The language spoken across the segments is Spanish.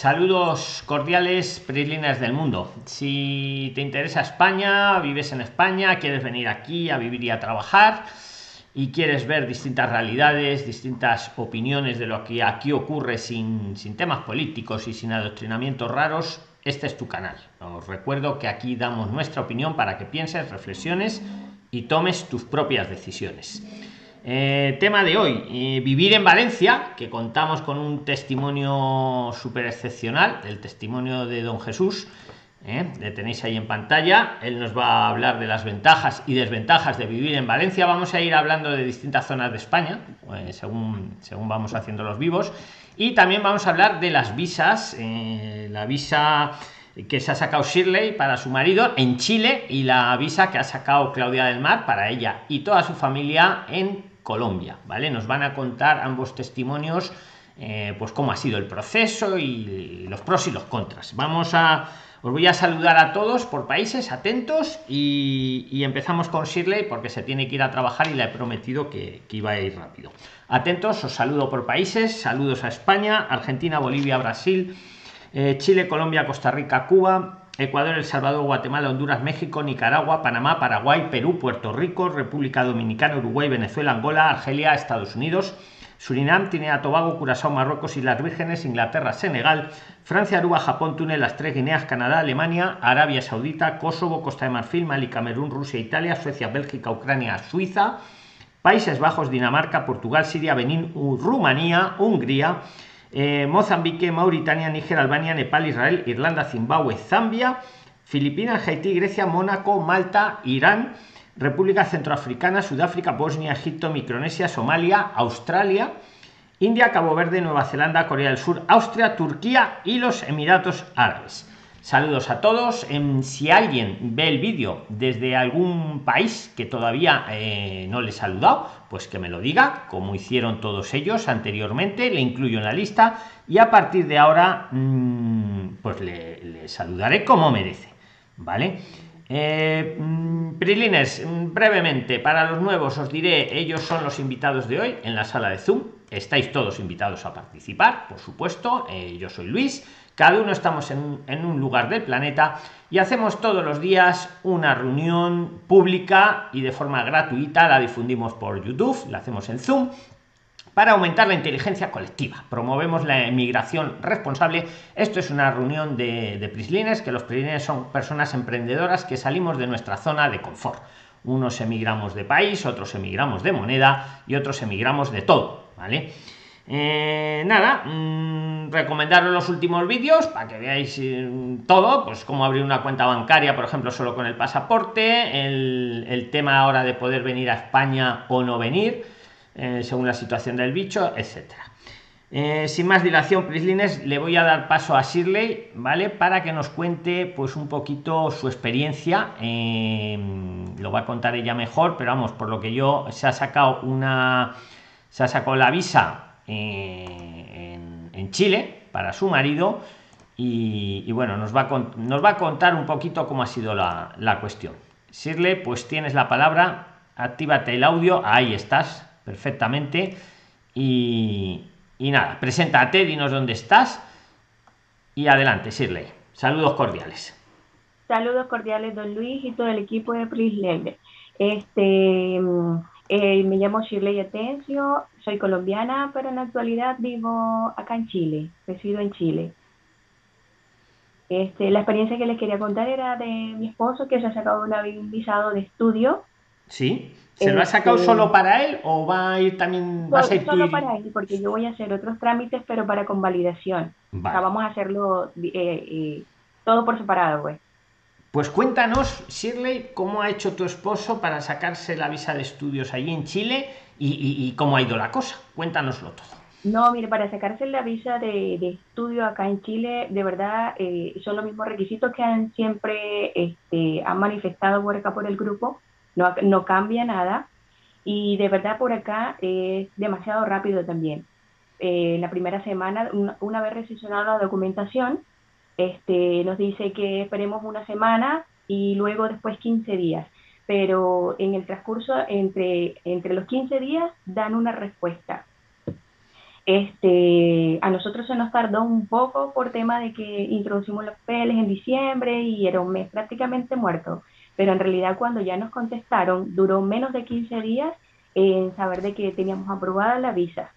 Saludos cordiales, Prislines del mundo. Si te interesa España, vives en España, quieres venir aquí a vivir y a trabajar y quieres ver distintas realidades, distintas opiniones de lo que aquí ocurre sin, sin temas políticos y sin adoctrinamientos raros, este es tu canal. Os recuerdo que aquí damos nuestra opinión para que pienses, reflexiones y tomes tus propias decisiones. Eh, tema de hoy, eh, vivir en Valencia, que contamos con un testimonio súper excepcional, el testimonio de don Jesús, ¿eh? le tenéis ahí en pantalla, él nos va a hablar de las ventajas y desventajas de vivir en Valencia, vamos a ir hablando de distintas zonas de España, según, según vamos haciendo los vivos, y también vamos a hablar de las visas, la visa que se ha sacado Shirley para su marido en Chile y la visa que ha sacado Claudia del Mar para ella y toda su familia en Colombia, ¿vale? Nos van a contar ambos testimonios, eh, pues cómo ha sido el proceso y los pros y los contras. Vamos a, os voy a saludar a todos por países, atentos, y, empezamos con Shirley porque se tiene que ir a trabajar y le he prometido que, que iba a ir rápido. Atentos, os saludo por países, saludos a España, Argentina, Bolivia, Brasil, eh, Chile, Colombia, Costa Rica, Cuba, Ecuador, El Salvador, Guatemala, Honduras, México, Nicaragua, Panamá, Paraguay, Perú, Puerto Rico, República Dominicana, Uruguay, Venezuela, Angola, Argelia, Estados Unidos, Surinam, Tinea, Tobago, Curazao, Marruecos, Islas Vírgenes, Inglaterra, Senegal, Francia, Aruba, Japón, Túnez, las tres Guineas, Canadá, Alemania, Arabia Saudita, Kosovo, Costa de Marfil, Mali, Camerún, Rusia, Italia, Suecia, Bélgica, Ucrania, Suiza, Países Bajos, Dinamarca, Portugal, Siria, Benín, Rumanía, Hungría, eh, Mozambique, Mauritania, Níger, Albania, Nepal, Israel, Irlanda, Zimbabue, Zambia, Filipinas, Haití, Grecia, Mónaco, Malta, Irán, República Centroafricana, Sudáfrica, Bosnia, Egipto, Micronesia, Somalia, Australia, India, Cabo Verde, Nueva Zelanda, Corea del Sur, Austria, Turquía y los Emiratos Árabes. Saludos a todos. si alguien ve el vídeo desde algún país que todavía eh, no le he saludado, pues que me lo diga, como hicieron todos ellos anteriormente, le incluyo en la lista y a partir de ahora mm, pues le, saludaré como merece. ¿Vale? Eh, mm, mm, brevemente, para los nuevos os diré, ellos son los invitados de hoy en la sala de Zoom. Estáis todos invitados a participar, por supuesto. Eh, yo soy Luis cada uno estamos en, un lugar del planeta y hacemos todos los días una reunión pública y de forma gratuita, la difundimos por YouTube, la hacemos en Zoom, para aumentar la inteligencia colectiva. Promovemos la emigración responsable. Esto es una reunión de, de prislines, que los prislines son personas emprendedoras que salimos de nuestra zona de confort. Unos emigramos de país, otros emigramos de moneda y otros emigramos de todo, ¿vale? Eh, nada, mmm, recomendaros los últimos vídeos para que veáis eh, todo, pues cómo abrir una cuenta bancaria, por ejemplo, solo con el pasaporte, el, tema ahora de poder venir a España o no venir, eh, según la situación del bicho, etcétera. sin más dilación, Prislines, le voy a dar paso a Shirley, ¿vale? Para que nos cuente pues un poquito su experiencia. lo va a contar ella mejor, pero vamos, por lo que yo se ha sacado una. Se ha sacado la visa en, Chile para su marido y, bueno, nos va, a, nos va a contar un poquito cómo ha sido la, la cuestión. Sirle, pues tienes la palabra, actívate el audio, ahí estás, perfectamente. Y, y nada, preséntate, dinos dónde estás y adelante, Shirley. Saludos cordiales. Saludos cordiales, don Luis y todo el equipo de Prislever. Este, mm, eh, me llamo Shirley Atencio, soy colombiana, pero en la actualidad vivo acá en Chile, resido en Chile. Este, la experiencia que les quería contar era de mi esposo que se ha sacado un visado de estudio. Sí, ¿se lo ha sacado este, solo para él o va a ir también? a solo para él, porque yo voy a hacer otros trámites, pero para convalidación. O sea, vamos a hacerlo eh, eh, todo por separado, pues. Pues cuéntanos, Shirley, cómo ha hecho tu esposo para sacarse la visa de estudios allí en Chile y, cómo ha ido la cosa. Cuéntanoslo todo. No, mire, para sacarse la visa de, estudio acá en Chile, de verdad, eh, son los mismos requisitos que han siempre este, han manifestado por acá por el grupo, no, no cambia nada. Y de verdad por acá es demasiado rápido también. Eh, la primera semana, una, vez recepcionada la documentación, este, nos dice que esperemos una semana y luego después 15 días pero en el transcurso entre, entre los 15 días dan una respuesta. Este, a nosotros se nos tardó un poco por tema de que introducimos los papeles en diciembre y era un mes prácticamente muerto, pero en realidad cuando ya nos contestaron duró menos de 15 días en saber de que teníamos aprobada la visa.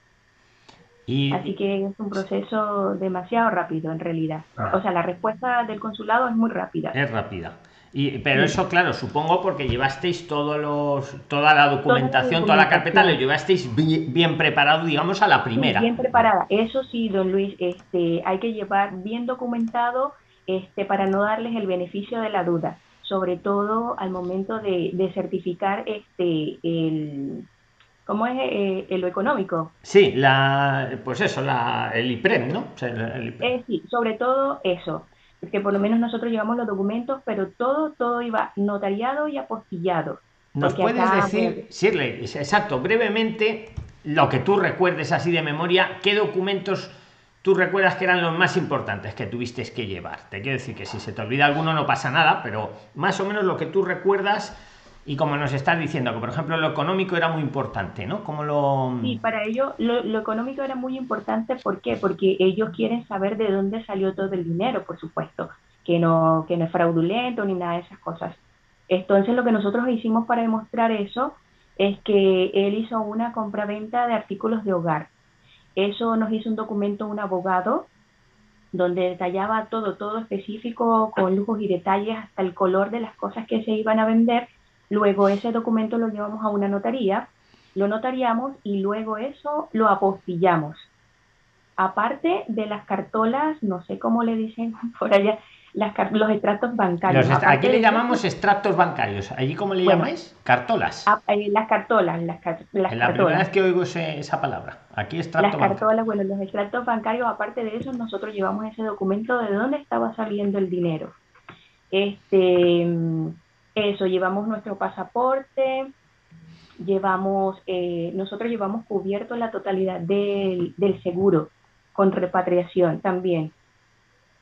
Así que es un proceso demasiado rápido en realidad. Ah. O sea, la respuesta del consulado es muy rápida. Es rápida. Y, pero eso, claro, supongo porque llevasteis todos los, toda la documentación, toda la, carpeta, lo llevasteis bien, preparado, digamos, a la primera. bien preparada. Eso sí, don Luis, este, hay que llevar bien documentado este, para no darles el beneficio de la duda, sobre todo al momento de, de certificar este, el, ¿Cómo es eh, lo económico? Sí, la, pues eso, la, el IPREM, ¿no? Eh, sí, sobre todo eso, porque por lo menos nosotros llevamos los documentos, pero todo, todo iba notariado y apostillado. ¿Nos puedes decir, Shirley, exacto, brevemente, lo que tú recuerdes así de memoria, qué documentos tú recuerdas que eran los más importantes que tuviste que llevar? Te quiero decir que si se te olvida alguno no pasa nada, pero más o menos lo que tú recuerdas y como nos estás diciendo, que por ejemplo lo económico era muy importante, ¿no? Como lo... Sí, para ellos lo, económico era muy importante, ¿por qué? Porque ellos quieren saber de dónde salió todo el dinero, por supuesto, que no, que no es fraudulento ni nada de esas cosas. Entonces lo que nosotros hicimos para demostrar eso es que él hizo una compraventa de artículos de hogar. Eso nos hizo un documento un abogado donde detallaba todo, todo específico, con lujos y detalles, hasta el color de las cosas que se iban a vender Luego ese documento lo llevamos a una notaría, lo notariamos y luego eso lo apostillamos. Aparte de las cartolas, no sé cómo le dicen por allá, las, los extractos bancarios. aquí le llamamos extractos bancarios. ¿Allí cómo le llamáis? Cartolas. Eh, las cartolas. Las, las la primera vez que oigo esa palabra. Aquí extracto Las cartolas, bueno, los extractos bancarios, aparte de eso, nosotros llevamos ese documento de dónde estaba saliendo el dinero. Este, eso, llevamos nuestro pasaporte, llevamos, eh, nosotros llevamos cubierto la totalidad del, seguro con repatriación también.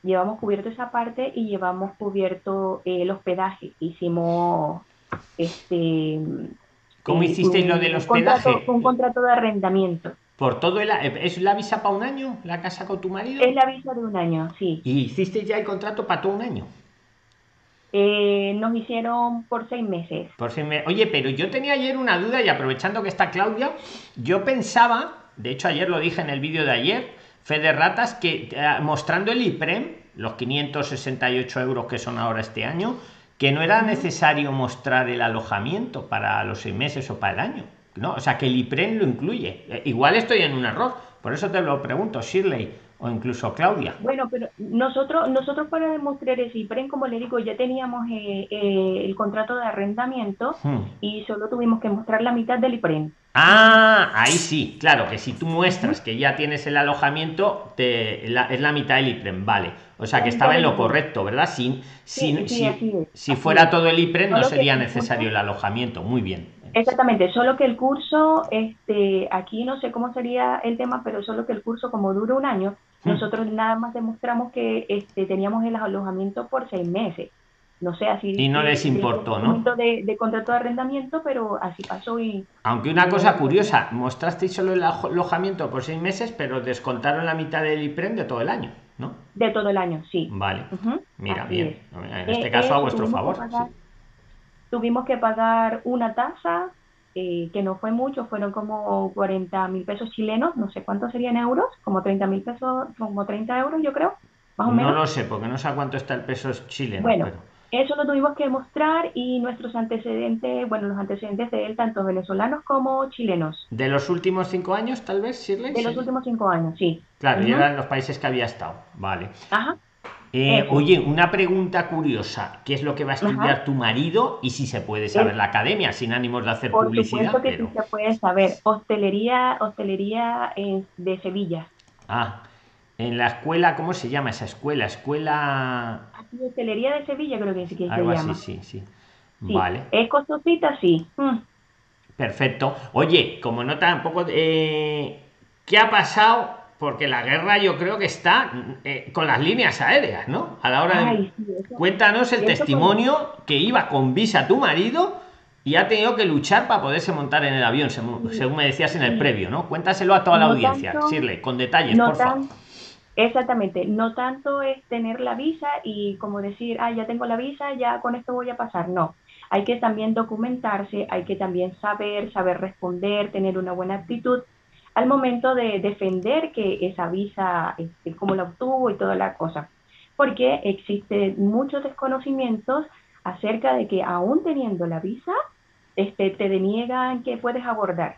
Llevamos cubierto esa parte y llevamos cubierto el hospedaje. Hicimos este ¿Cómo hicisteis lo del hospedaje? un contrato de arrendamiento. Por todo el, ¿Es la visa para un año? ¿La casa con tu marido? Es la visa de un año, sí. ¿Y hicisteis ya el contrato para todo un año? Eh, nos hicieron por seis meses. Por seis meses. Oye, pero yo tenía ayer una duda y aprovechando que está Claudia, yo pensaba, de hecho ayer lo dije en el vídeo de ayer, Fede Ratas, que eh, mostrando el IPREM, los 568 euros que son ahora este año, que no era necesario mostrar el alojamiento para los seis meses o para el año. ¿no? O sea, que el IPREM lo incluye. Eh, igual estoy en un error, por eso te lo pregunto, Shirley o incluso Claudia. Bueno, pero nosotros nosotros para demostrar ese IPREN, como le digo, ya teníamos eh, eh, el contrato de arrendamiento hmm. y solo tuvimos que mostrar la mitad del IPREN. Ah, ahí sí, claro, que si tú muestras que ya tienes el alojamiento, te, es la mitad del IPREN, vale. O sea que estaba en lo correcto, ¿verdad? Sin, sin, si, fuera todo el IPREN no sería necesario el alojamiento, muy bien. Exactamente, solo que el curso, este, aquí no sé cómo sería el tema, pero solo que el curso como dura un año, hmm. nosotros nada más demostramos que este, teníamos el alojamiento por seis meses. No sé, así. Y no les importó, ¿no? De, de contrato de arrendamiento, pero así pasó y. Aunque una cosa curiosa, mostrasteis solo el alojamiento por seis meses, pero descontaron la mitad del IPREM de todo el año, ¿no? De todo el año, sí. Vale. Mira, bien. En este eh, caso, a eh, vuestro favor. Tuvimos que pagar una tasa, eh, que no fue mucho, fueron como 40 mil pesos chilenos, no sé cuántos serían euros, como 30 mil pesos, como 30 euros yo creo, más o menos. No lo sé, porque no sé a cuánto está el peso chileno. Bueno, eso lo tuvimos que mostrar y nuestros antecedentes, bueno, los antecedentes de él, tanto venezolanos como chilenos. ¿De los últimos cinco años, tal vez, Shirley? De los últimos cinco años, sí. Claro, y eran los países que había estado, vale. Ajá. Eh, oye, una pregunta curiosa. ¿Qué es lo que va a estudiar tu marido y si se puede saber la academia sin ánimos de hacer Por publicidad? Supuesto que sí se puede saber. Hostelería, hostelería de Sevilla. Ah, en la escuela, ¿cómo se llama esa escuela? Escuela. Hostelería de Sevilla, creo que sí que se llama. sí, sí. Vale. ¿Es costosita? Sí. Mm. Perfecto. Oye, como no tampoco. Eh, ¿Qué ha pasado porque la guerra yo creo que está eh, con las líneas aéreas, ¿no? A la hora de... Cuéntanos el testimonio que iba con visa tu marido y ha tenido que luchar para poderse montar en el avión, según, me decías en el previo, ¿no? Cuéntaselo a toda la audiencia, Shirley, con detalles, por favor. Exactamente, no tanto es tener la visa y como decir, ah, ya tengo la visa, ya con esto voy a pasar, no. Hay que también documentarse, hay que también saber, saber responder, tener una buena actitud al momento de defender que esa visa, este, cómo la obtuvo y toda la cosa. Porque existen muchos desconocimientos acerca de que aún teniendo la visa, este, te deniegan que puedes abordar.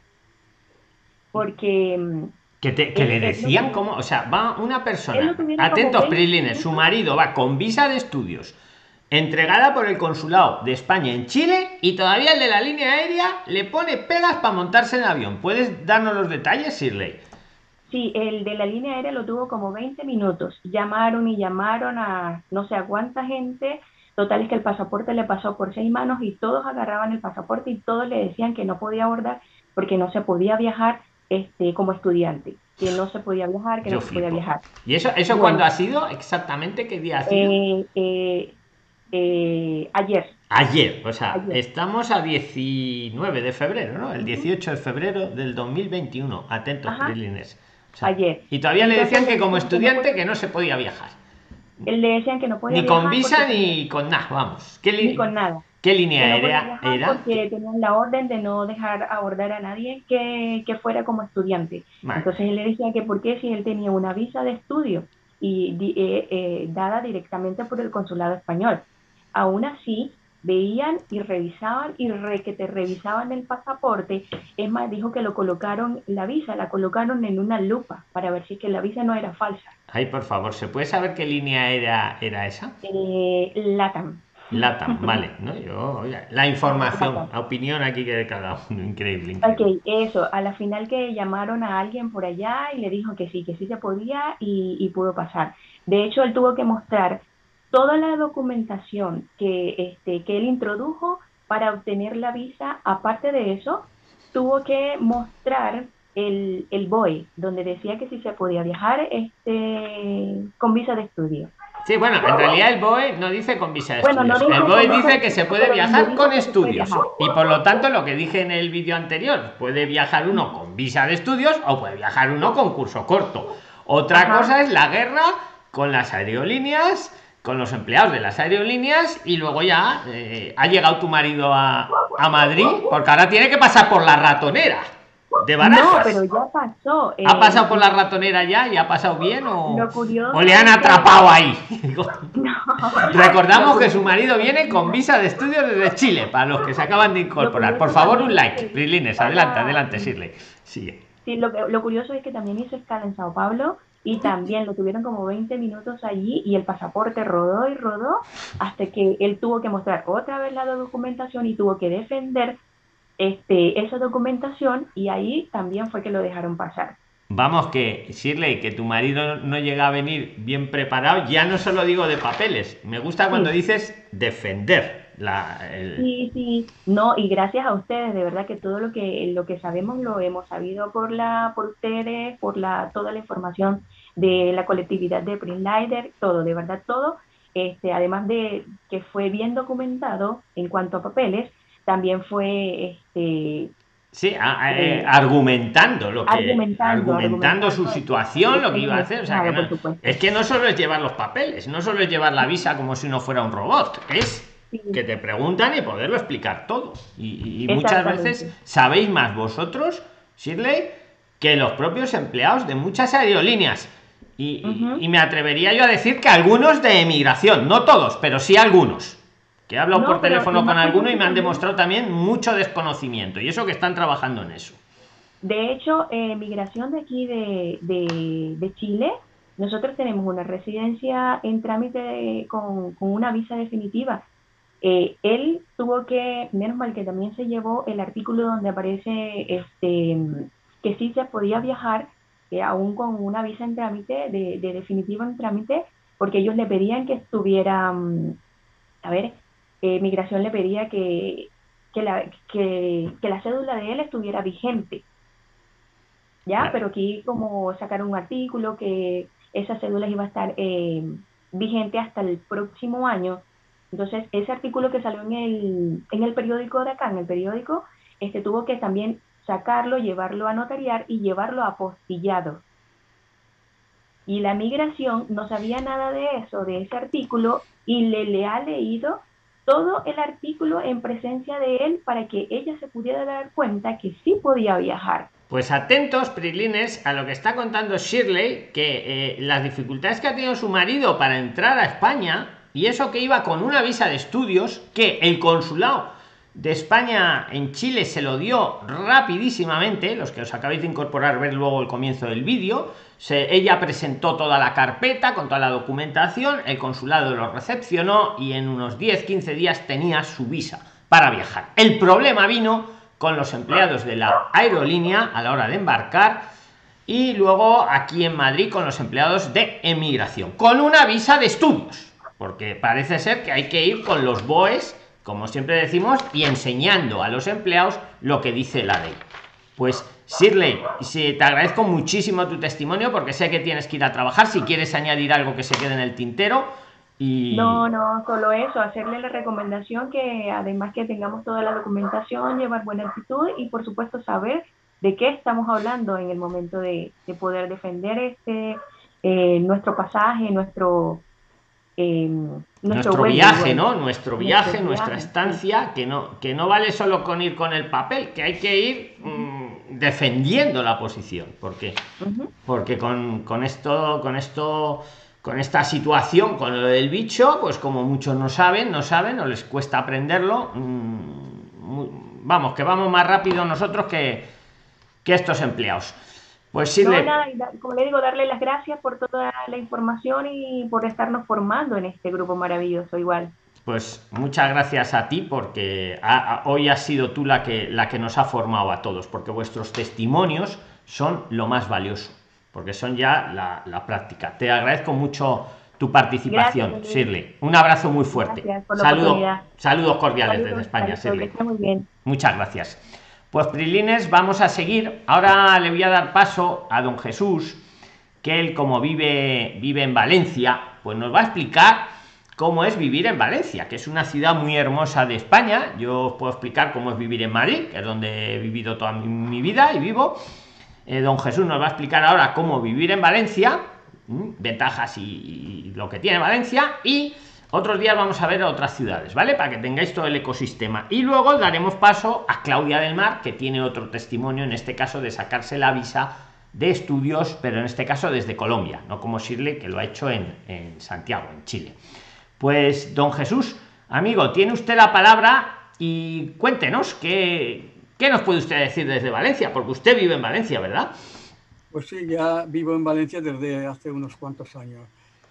Porque mm, que, le decían cómo, o sea, va una persona, atentos Prilines, su marido va con visa de estudios, entregada por el consulado de España en Chile y todavía el de la línea aérea le pone pegas para montarse en avión. ¿Puedes darnos los detalles, Shirley? Sí, el de la línea aérea lo tuvo como 20 minutos. Llamaron y llamaron a no sé a cuánta gente. Total es que el pasaporte le pasó por seis manos y todos agarraban el pasaporte y todos le decían que no podía abordar porque no se podía viajar este, como estudiante, que no se podía viajar, que no se podía viajar. ¿Y eso, eso cuándo ha sido? ¿Exactamente qué día ha sido? Eh, eh, eh, ayer. Ayer, o sea, estamos a 19 de febrero, ¿no? El 18 de febrero del 2021. Atentos, Prilines. ayer. Y todavía le decían que como estudiante que no se podía viajar. Le decían que no podía Ni con visa ni con nada, vamos. Ni con nada. ¿Qué línea era? Porque tenían la orden de no dejar abordar a nadie que, fuera como estudiante. Entonces él le decía que por qué si él tenía una visa de estudio y eh, eh, dada directamente por el consulado español. Aún así, veían y revisaban y re, que te revisaban el pasaporte. Es más, dijo que lo colocaron, la visa la colocaron en una lupa para ver si que la visa no era falsa. Ay, por favor, ¿se puede saber qué línea aérea era esa? Eh, LATAM. Latam, vale, ¿no? Yo, la información, la opinión aquí que de cada uno, increíble, Ok, eso, a la final que llamaron a alguien por allá y le dijo que sí, que sí se podía y, pudo pasar. De hecho, él tuvo que mostrar toda la documentación que, este, que él introdujo para obtener la visa. Aparte de eso, tuvo que mostrar el, el BOE, donde decía que sí se podía viajar este, con visa de estudio. Sí, bueno, en realidad el BOE no dice con visa de estudios. el BOE dice que se puede viajar con estudios. Y por lo tanto, lo que dije en el vídeo anterior, puede viajar uno con visa de estudios o puede viajar uno con curso corto. Otra cosa es la guerra con las aerolíneas, con los empleados de las aerolíneas y luego ya eh, ha llegado tu marido a, a Madrid porque ahora tiene que pasar por la ratonera de No, pero ya pasó. ¿Ha pasado por la ratonera ya y ha pasado bien o, o le han atrapado ahí? Recordamos que su marido viene con visa de estudio desde Chile, para los que se acaban de incorporar. Por favor, un like. Prilines, adelante, adelante, Shirley. Sigue. Sí, lo, lo curioso es que también hizo escala en Sao Paulo y también lo tuvieron como 20 minutos allí y el pasaporte rodó y rodó hasta que él tuvo que mostrar otra vez la documentación y tuvo que defender este, esa documentación y ahí también fue que lo dejaron pasar. Vamos, que Shirley, que tu marido no llega a venir bien preparado, ya no solo digo de papeles, me gusta cuando dices defender. La, Sí, sí, no, y gracias a ustedes, de verdad que todo lo que lo que sabemos lo hemos sabido por la por ustedes, por la toda la información de la colectividad de Lider, todo, de verdad todo, este, además de que fue bien documentado en cuanto a papeles, también fue este Sí, eh, eh, argumentando lo que argumentando, su situación, lo que iba a hacer. es que no solo es llevar los papeles, no solo es llevar la visa como si uno fuera un robot, es que te preguntan y poderlo explicar todo. Y, muchas veces sabéis más vosotros, Shirley, que los propios empleados de muchas aerolíneas. Y, y me atrevería yo a decir que algunos de emigración, no todos, pero sí algunos He hablado por teléfono con alguno y me han demostrado también mucho desconocimiento. Y eso que están trabajando en eso. De hecho, eh, migración de aquí de, de, Chile, nosotros tenemos una residencia en trámite con, una visa definitiva. Eh, él tuvo que, menos mal que también se llevó el artículo donde aparece este que sí se podía viajar, eh, aún con una visa en trámite, de, de definitivo en trámite, porque ellos le pedían que estuviera, mm, a ver, eh, migración le pedía que, la, que, la cédula de él estuviera vigente. ¿Ya? Pero aquí como sacaron un artículo que esa cédula iba a estar eh, vigente hasta el próximo año, Entonces, ese artículo que salió en el, en el periódico de acá, en el periódico, este tuvo que también sacarlo, llevarlo a notariar y llevarlo apostillado. Y la migración no sabía nada de eso, de ese artículo, y le, le ha leído todo el artículo en presencia de él para que ella se pudiera dar cuenta que sí podía viajar. Pues atentos, Prilines, a lo que está contando Shirley, que eh, las dificultades que ha tenido su marido para entrar a España, y eso que iba con una visa de estudios, que el consulado de España en Chile se lo dio rapidísimamente, los que os acabáis de incorporar, ver luego el comienzo del vídeo, ella presentó toda la carpeta con toda la documentación, el consulado lo recepcionó y en unos 10-15 días tenía su visa para viajar. El problema vino con los empleados de la aerolínea a la hora de embarcar y luego aquí en Madrid con los empleados de emigración, con una visa de estudios, porque parece ser que hay que ir con los BOEs como siempre decimos, y enseñando a los empleados lo que dice la ley. Pues Shirley, te agradezco muchísimo tu testimonio porque sé que tienes que ir a trabajar. Si quieres añadir algo que se quede en el tintero. Y... No, no, solo eso, hacerle la recomendación que además que tengamos toda la documentación, llevar buena actitud y por supuesto saber de qué estamos hablando en el momento de, poder defender este eh, nuestro pasaje, nuestro nuestro, viaje, ¿no? Nuestro viaje, nuestra estancia, que no, que no vale solo con ir con el papel, que hay que ir mm, defendiendo la posición, porque, porque con, esto, con esto, con esta situación, con lo del bicho, pues como muchos no saben, no saben, o les cuesta aprenderlo, mm, vamos, que vamos más rápido nosotros que, que estos empleados. Pues sí, como le digo, darle las gracias por toda la información y por estarnos formando en este grupo maravilloso igual. Pues muchas gracias a ti porque hoy has sido tú la que, la que nos ha formado a todos, porque vuestros testimonios son lo más valioso, porque son ya la, práctica. Te agradezco mucho tu participación, Shirley. Un abrazo muy fuerte. Saludos, saludos cordiales desde España, Shirley. Muchas gracias. Pues Prilines, vamos a seguir. Ahora le voy a dar paso a don Jesús, que él como vive, vive en Valencia, pues nos va a explicar cómo es vivir en Valencia, que es una ciudad muy hermosa de España. Yo os puedo explicar cómo es vivir en Madrid, que es donde he vivido toda mi, vida y vivo. Eh, don Jesús nos va a explicar ahora cómo vivir en Valencia, ventajas y lo que tiene Valencia y otros días vamos a ver otras ciudades, ¿vale? Para que tengáis todo el ecosistema. Y luego daremos paso a Claudia del Mar, que tiene otro testimonio, en este caso de sacarse la visa de estudios, pero en este caso desde Colombia, no como Shirley, que lo ha hecho en, Santiago, en Chile. Pues, don Jesús, amigo, tiene usted la palabra y cuéntenos qué, qué nos puede usted decir desde Valencia, porque usted vive en Valencia, ¿verdad? Pues sí, ya vivo en Valencia desde hace unos cuantos años.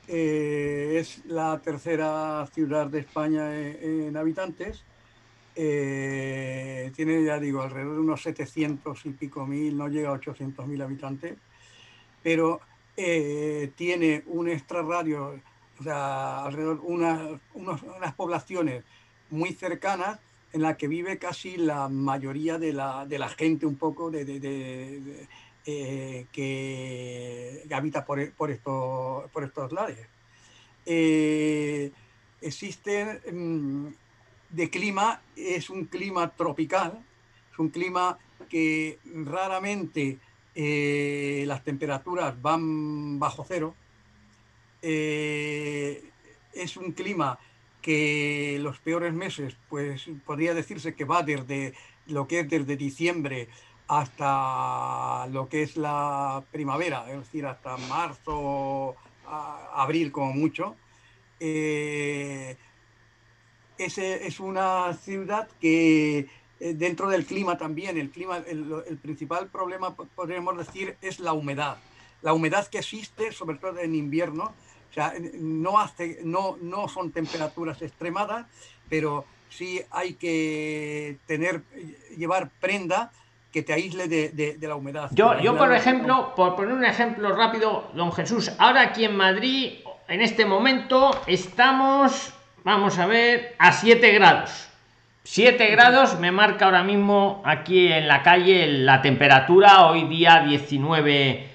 Eh, es la tercera ciudad de España en, habitantes. Eh, tiene, ya digo, alrededor de unos 700 y pico mil, no llega a 800 mil habitantes, pero eh, tiene un extrarradio, o sea, alrededor unas, unas poblaciones muy cercanas en la que vive casi la mayoría de la, de la gente un poco de, de eh, que, habita por, por, esto, por estos lares. Eh, mm, de clima, es un clima tropical, es un clima que raramente eh, las temperaturas van bajo cero. es un clima que los peores meses, pues podría decirse que va desde lo que es desde diciembre hasta lo que es la primavera, es decir, hasta marzo, abril como mucho. Eh, ese es una ciudad que eh, dentro del clima también, el clima, el, principal problema podríamos decir es la humedad. La humedad que existe, sobre todo en invierno, o sea, no, hace, no, no son temperaturas extremadas, pero sí hay que tener, llevar prenda que te aísle de, la humedad. Yo, yo por ejemplo, por poner un ejemplo rápido, don Jesús, ahora aquí en Madrid, en este momento, estamos, vamos a ver, a 7 grados. 7 grados me marca ahora mismo aquí en la calle la temperatura, hoy día 19,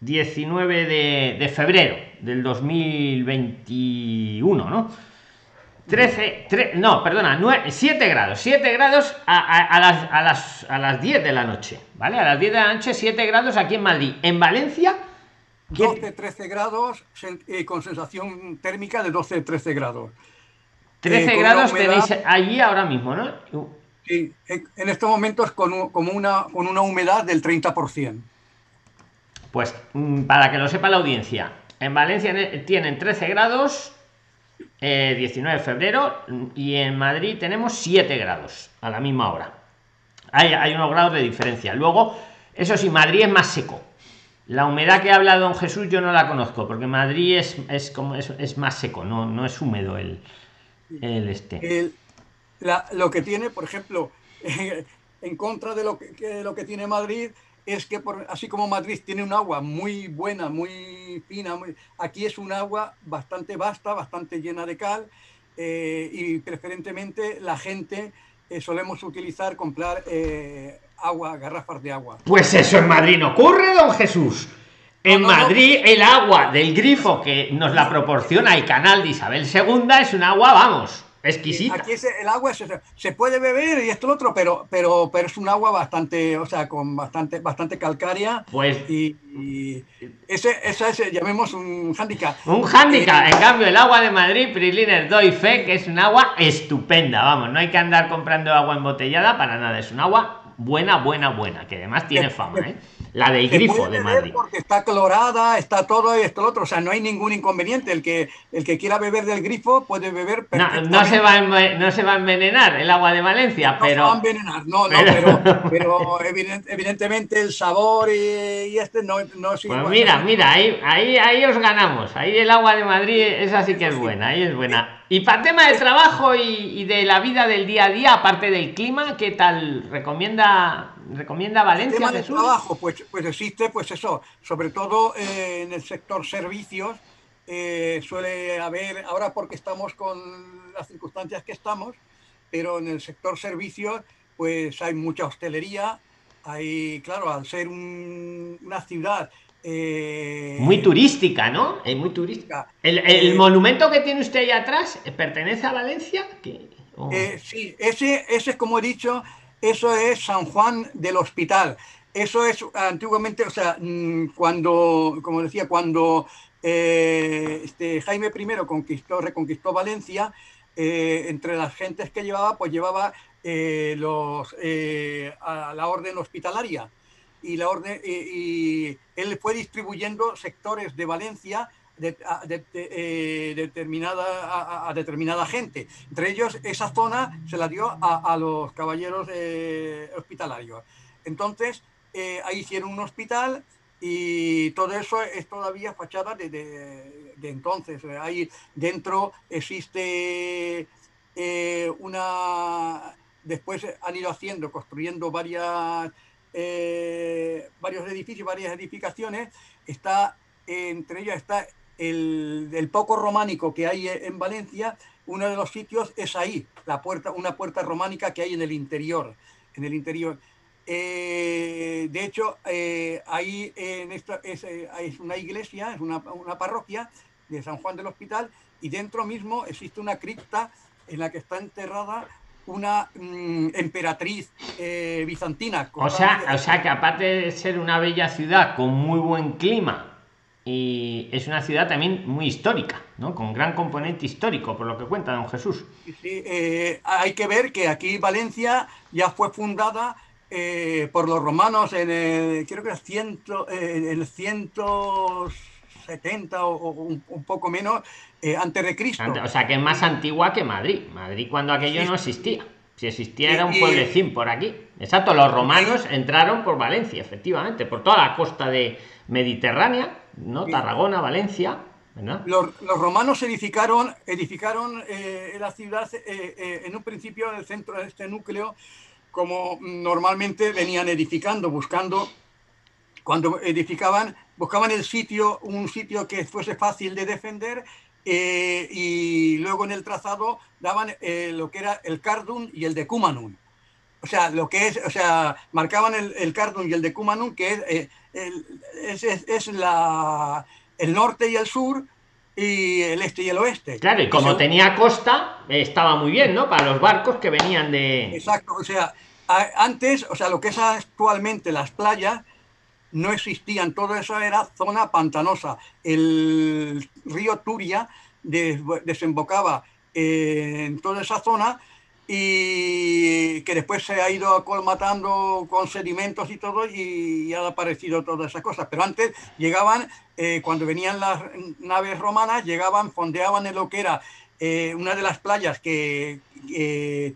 19 de, de febrero del 2021, ¿no? 13, no, perdona, 7 grados, 7 grados a, las, a, las, a las 10 de la noche, ¿vale? A las 10 de la noche, 7 grados aquí en Madrid. En Valencia, 12-13 grados eh, con sensación térmica de 12-13 grados. 13 eh, grados tenéis allí ahora mismo, ¿no? Sí, en estos momentos con, como una, con una humedad del 30%. Pues mm, para que lo sepa la audiencia, en Valencia tienen 13 grados, 19 eh, de febrero, y en Madrid tenemos 7 grados a la misma hora. Hay, hay unos grados de diferencia. Luego, eso sí, Madrid es más seco la humedad que habla don Jesús yo no la conozco, porque Madrid es, es como es, más seco, no, no es húmedo el, el este. lo que tiene, por ejemplo, en contra de lo que, lo que tiene Madrid, es que por, así como Madrid tiene un agua muy buena, muy fina, aquí es un agua bastante vasta, bastante llena de cal, eh, y preferentemente la gente eh, solemos utilizar, comprar eh, agua, garrafas de agua. Pues eso en Madrid no ocurre, don Jesús. En Madrid el agua del grifo que nos la proporciona el canal de Isabel II es un agua, vamos, exquisita. Aquí el agua se, puede beber y esto lo otro, pero, pero, pero es un agua bastante, o sea, con bastante, bastante calcárea. Pues. Y, ese, ese es, llamemos un hándicap. Un hándicap. en cambio, el agua de Madrid, Prilines, doy fe que es un agua estupenda. Vamos, no hay que andar comprando agua embotellada para nada. Es un agua buena, buena, buena, que además tiene fama, ¿eh? La del grifo de Madrid. Porque está clorada, está todo esto, lo otro. O sea, no hay ningún inconveniente. El que, el que quiera beber del grifo puede beber no, no, se va a, no se va a envenenar el agua de Valencia, pero. No va a envenenar, no, no, pero, pero, evidentemente el sabor y, este no, no es Pues mira, mira, ahí, ahí, ahí os ganamos. Ahí el agua de Madrid, esa sí que es buena, ahí es buena. Y para tema de trabajo y, de la vida del día a día, aparte del clima, ¿qué tal? ¿Recomienda, recomienda Valencia? El tema de trabajo, pues, pues existe, pues eso, sobre todo eh, en el sector servicios, eh, suele haber, ahora porque estamos con las circunstancias que estamos, pero en el sector servicios, pues hay mucha hostelería, hay, claro, al ser una ciudad eh, muy turística, ¿no? Es muy turística. ¿El, eh, monumento que tiene usted ahí atrás pertenece a Valencia? sí, ese, ese, como he dicho, eso es San Juan del Hospital. Eso es antiguamente, o sea, mm, cuando, como decía, cuando este, Jaime I conquistó, reconquistó Valencia, entre las gentes que llevaba, pues llevaba los, a la orden hospitalaria y la orden y, él fue distribuyendo sectores de Valencia eh, determinada, a, determinada gente. Entre ellos, esa zona se la dio a, los caballeros eh, hospitalarios. Entonces, eh, ahí hicieron un hospital y todo eso es todavía fachada de, de entonces. Ahí dentro existe una... Después han ido haciendo, construyendo varias varios edificios, varias edificaciones. Está, entre ellas está el, poco románico que hay en Valencia. Uno de los sitios es ahí, la puerta, una puerta románica que hay en el interior. En el interior. Eh, de hecho, eh, ahí en esta, es, una iglesia, es una, una parroquia de San Juan del Hospital y dentro mismo existe una cripta en la que está enterrada una mm, emperatriz eh, bizantina. O sea, o sea que aparte de ser una bella ciudad con muy buen clima, y es una ciudad también muy histórica, ¿no? Con gran componente histórico, por lo que cuenta don Jesús. Eh, hay que ver que aquí Valencia ya fue fundada eh, por los romanos en el, creo que es ciento, en el 170 o, un, poco menos eh, antes de Cristo. o sea, que es más antigua que Madrid. Madrid cuando aquello no existía. Si existía era un pueblecín por aquí. Exacto, los romanos entraron por Valencia, efectivamente, por toda la costa de Mediterránea, ¿no? Tarragona, Valencia. Los, romanos edificaron, edificaron eh, la ciudad eh, en un principio en el centro de este núcleo, como normalmente venían edificando, buscando, cuando edificaban, buscaban el sitio, un sitio que fuese fácil de defender eh, y luego en el trazado daban eh, lo que era el Cardun y el Decumanum. O sea, lo que es, o sea, marcaban el, el Cardun y el Decumanum, que es, eh, es, es, la, el norte y el sur, y el este y el oeste. Claro, y como tenía costa, estaba muy bien, ¿no? Para los barcos que venían de... Exacto, o sea, antes, o sea, lo que es actualmente las playas, no existían, todo eso era zona pantanosa. El río Turia desembocaba en toda esa zona y que después se ha ido acolmatando con sedimentos y todo y, ha aparecido todas esas cosas. Pero antes llegaban, eh, cuando venían las naves romanas, llegaban, fondeaban en lo que era eh, una de las playas que,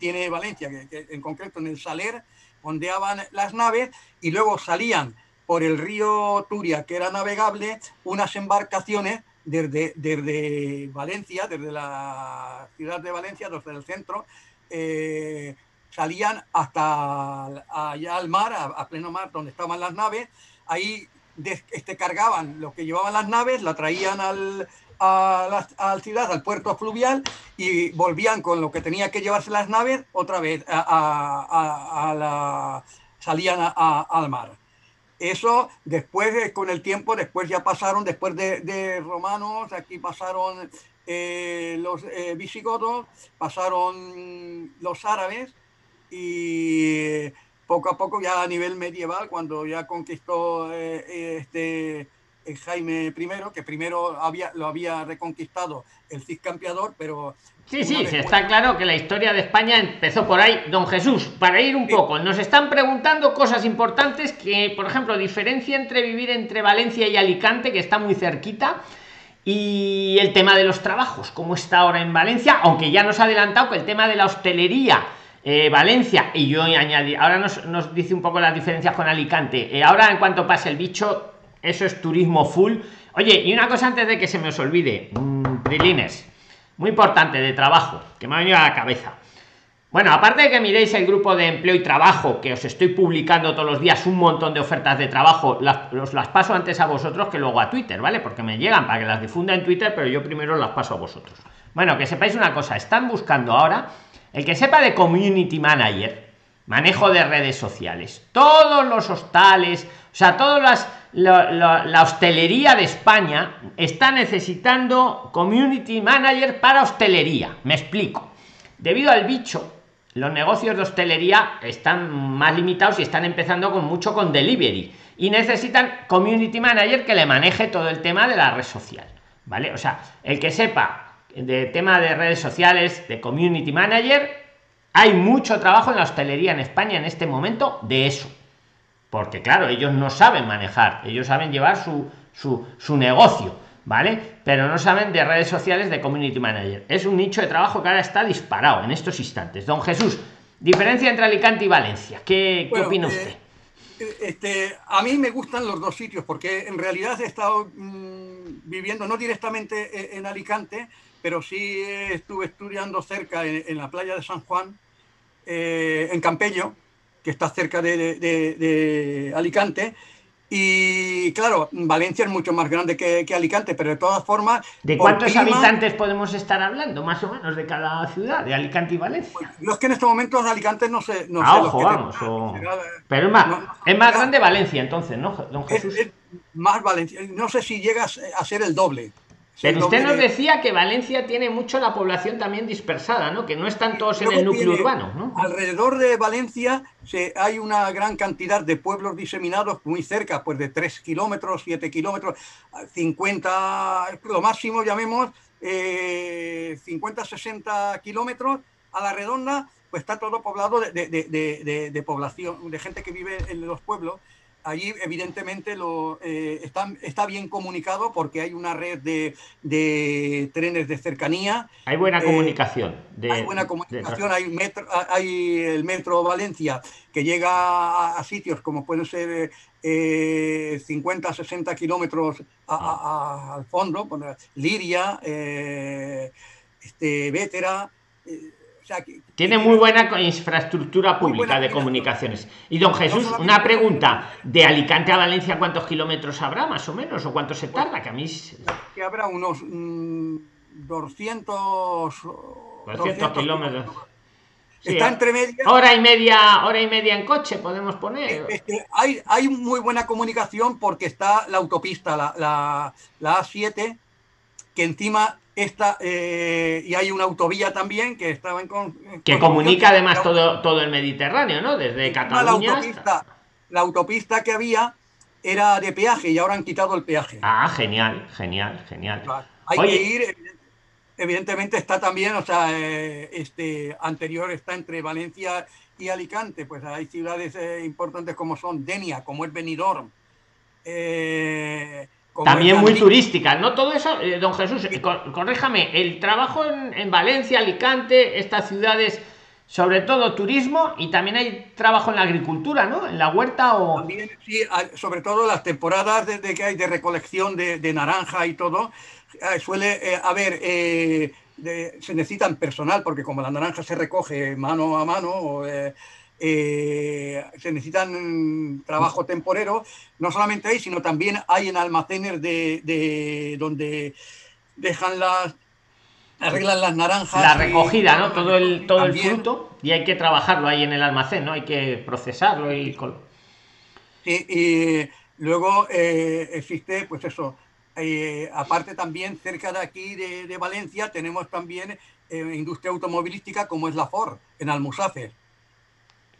tiene Valencia, que, en concreto en el Saler, fondeaban las naves y luego salían por el río Turia, que era navegable, unas embarcaciones desde, desde Valencia, desde la ciudad de Valencia, desde el centro, eh, salían hasta allá al mar, a, pleno mar, donde estaban las naves. Ahí este, cargaban lo que llevaban las naves, la traían al, a la ciudad, al puerto fluvial, y volvían con lo que tenía que llevarse las naves otra vez a, la, salían al mar. Eso después, con el tiempo, después ya pasaron, después de, romanos, aquí pasaron eh, los eh, visigodos, pasaron los árabes y poco a poco ya a nivel medieval, cuando ya conquistó eh, este Jaime I, que primero había, lo había reconquistado el Cid Campeador, pero Sí, sí, sí, está claro que la historia de España empezó por ahí. Don Jesús, para ir un poco, nos están preguntando cosas importantes que, por ejemplo, diferencia entre vivir entre Valencia y Alicante, que está muy cerquita, y el tema de los trabajos, cómo está ahora en Valencia, aunque ya nos ha adelantado que el tema de la hostelería, eh, Valencia, y yo añadí, ahora nos, dice un poco las diferencias con Alicante. Eh, ahora, en cuanto pase el bicho, eso es turismo full. Oye, y una cosa antes de que se me os olvide, mmm, muy importante de trabajo que me ha venido a la cabeza. Bueno aparte de que miréis el grupo de empleo y trabajo que os estoy publicando todos los días un montón de ofertas de trabajo las, os las paso antes a vosotros que luego a twitter vale porque me llegan para que las difunda en twitter pero yo primero las paso a vosotros. Bueno que sepáis una cosa están buscando ahora el que sepa de community manager manejo de redes sociales todos los hostales o sea todas las la, hostelería de España está necesitando community manager para hostelería. Me explico. Debido al bicho, los negocios de hostelería están más limitados y están empezando con mucho con delivery y necesitan community manager que le maneje todo el tema de la red social. ¿Vale? O sea, el que sepa de tema de redes sociales, de community manager, hay mucho trabajo en la hostelería en España en este momento de eso porque claro, ellos no saben manejar, ellos saben llevar su, su, negocio, ¿vale? Pero no saben de redes sociales de community manager. Es un nicho de trabajo que ahora está disparado en estos instantes. Don Jesús, diferencia entre Alicante y Valencia, ¿qué, opina usted? Eh, este, a mí me gustan los dos sitios porque en realidad he estado mm, viviendo no directamente eh, en Alicante, pero sí estuve estudiando cerca en, la playa de San Juan, eh, en Campello, que está cerca de, Alicante. Y claro, Valencia es mucho más grande que, Alicante, pero de todas formas. ¿De cuántos habitantes podemos estar hablando, más o menos, de cada ciudad, de Alicante y Valencia? Pues, los que en estos momentos Alicante no sé. No ah, ojo, vamos. Pero es más, es más grande Valencia, entonces, ¿no, don Jesús? más Valencia. No sé si llegas a ser el doble. Pero usted nos decía que Valencia tiene mucho la población también dispersada, ¿no? Que no están todos en el núcleo urbano, ¿no? Alrededor de Valencia se, hay una gran cantidad de pueblos diseminados muy cerca, pues de 3 kilómetros, 7 kilómetros, 50, lo máximo llamemos, 50, eh, 60 kilómetros a la redonda, pues está todo poblado de población, de gente que vive en los pueblos allí evidentemente lo, eh, está, está, bien comunicado porque hay una red de, trenes de cercanía. Hay buena eh, comunicación. hay buena comunicación, hay, metro, hay el metro Valencia que llega a, sitios como pueden ser 50, eh, 60 kilómetros al fondo, Liria, este, Vétera. Tiene muy buena infraestructura pública de comunicaciones. Y don Jesús, una pregunta, ¿de Alicante a Valencia cuántos kilómetros habrá más o menos? ¿O cuánto se tarda? Que a mí... Que habrá unos 200... Mm, 200, kilómetros. Está entre media. Hora y media, hora y media en coche podemos poner. hay, hay muy buena comunicación porque está la autopista, la, la, la A7, que encima está, eh, y hay una autovía también que estaba en... que comunica además todo, todo el Mediterráneo, ¿no? Desde Cataluña. La autopista, la autopista que había era de peaje y ahora han quitado el peaje. Ah, genial, genial, genial. Hay que ir, evidentemente está también, o sea, eh, este anterior está entre Valencia y Alicante, pues hay ciudades eh, importantes como son Denia, como es Benidorm. Eh, también muy turísticas, ¿no? Todo eso, don Jesús, corréjame, el trabajo en, en Valencia, Alicante, estas ciudades sobre todo turismo y también hay trabajo en la agricultura, ¿no? En la huerta o... También, sí, sobre todo las temporadas de, que hay de recolección de, naranja y todo, eh, suele eh, haber, eh, se necesitan personal, porque como la naranja se recoge mano a mano, se necesitan trabajo temporero, no solamente hay, sino también hay en almacenes de, de donde dejan las arreglan las naranjas. La recogida, ¿no? Todo el, todo el fruto y hay que trabajarlo ahí en el almacén, ¿no? Hay que procesarlo y... y luego eh, existe, pues eso, eh, aparte también cerca de aquí de, Valencia tenemos también eh, industria automovilística como es la Ford en Almusafes,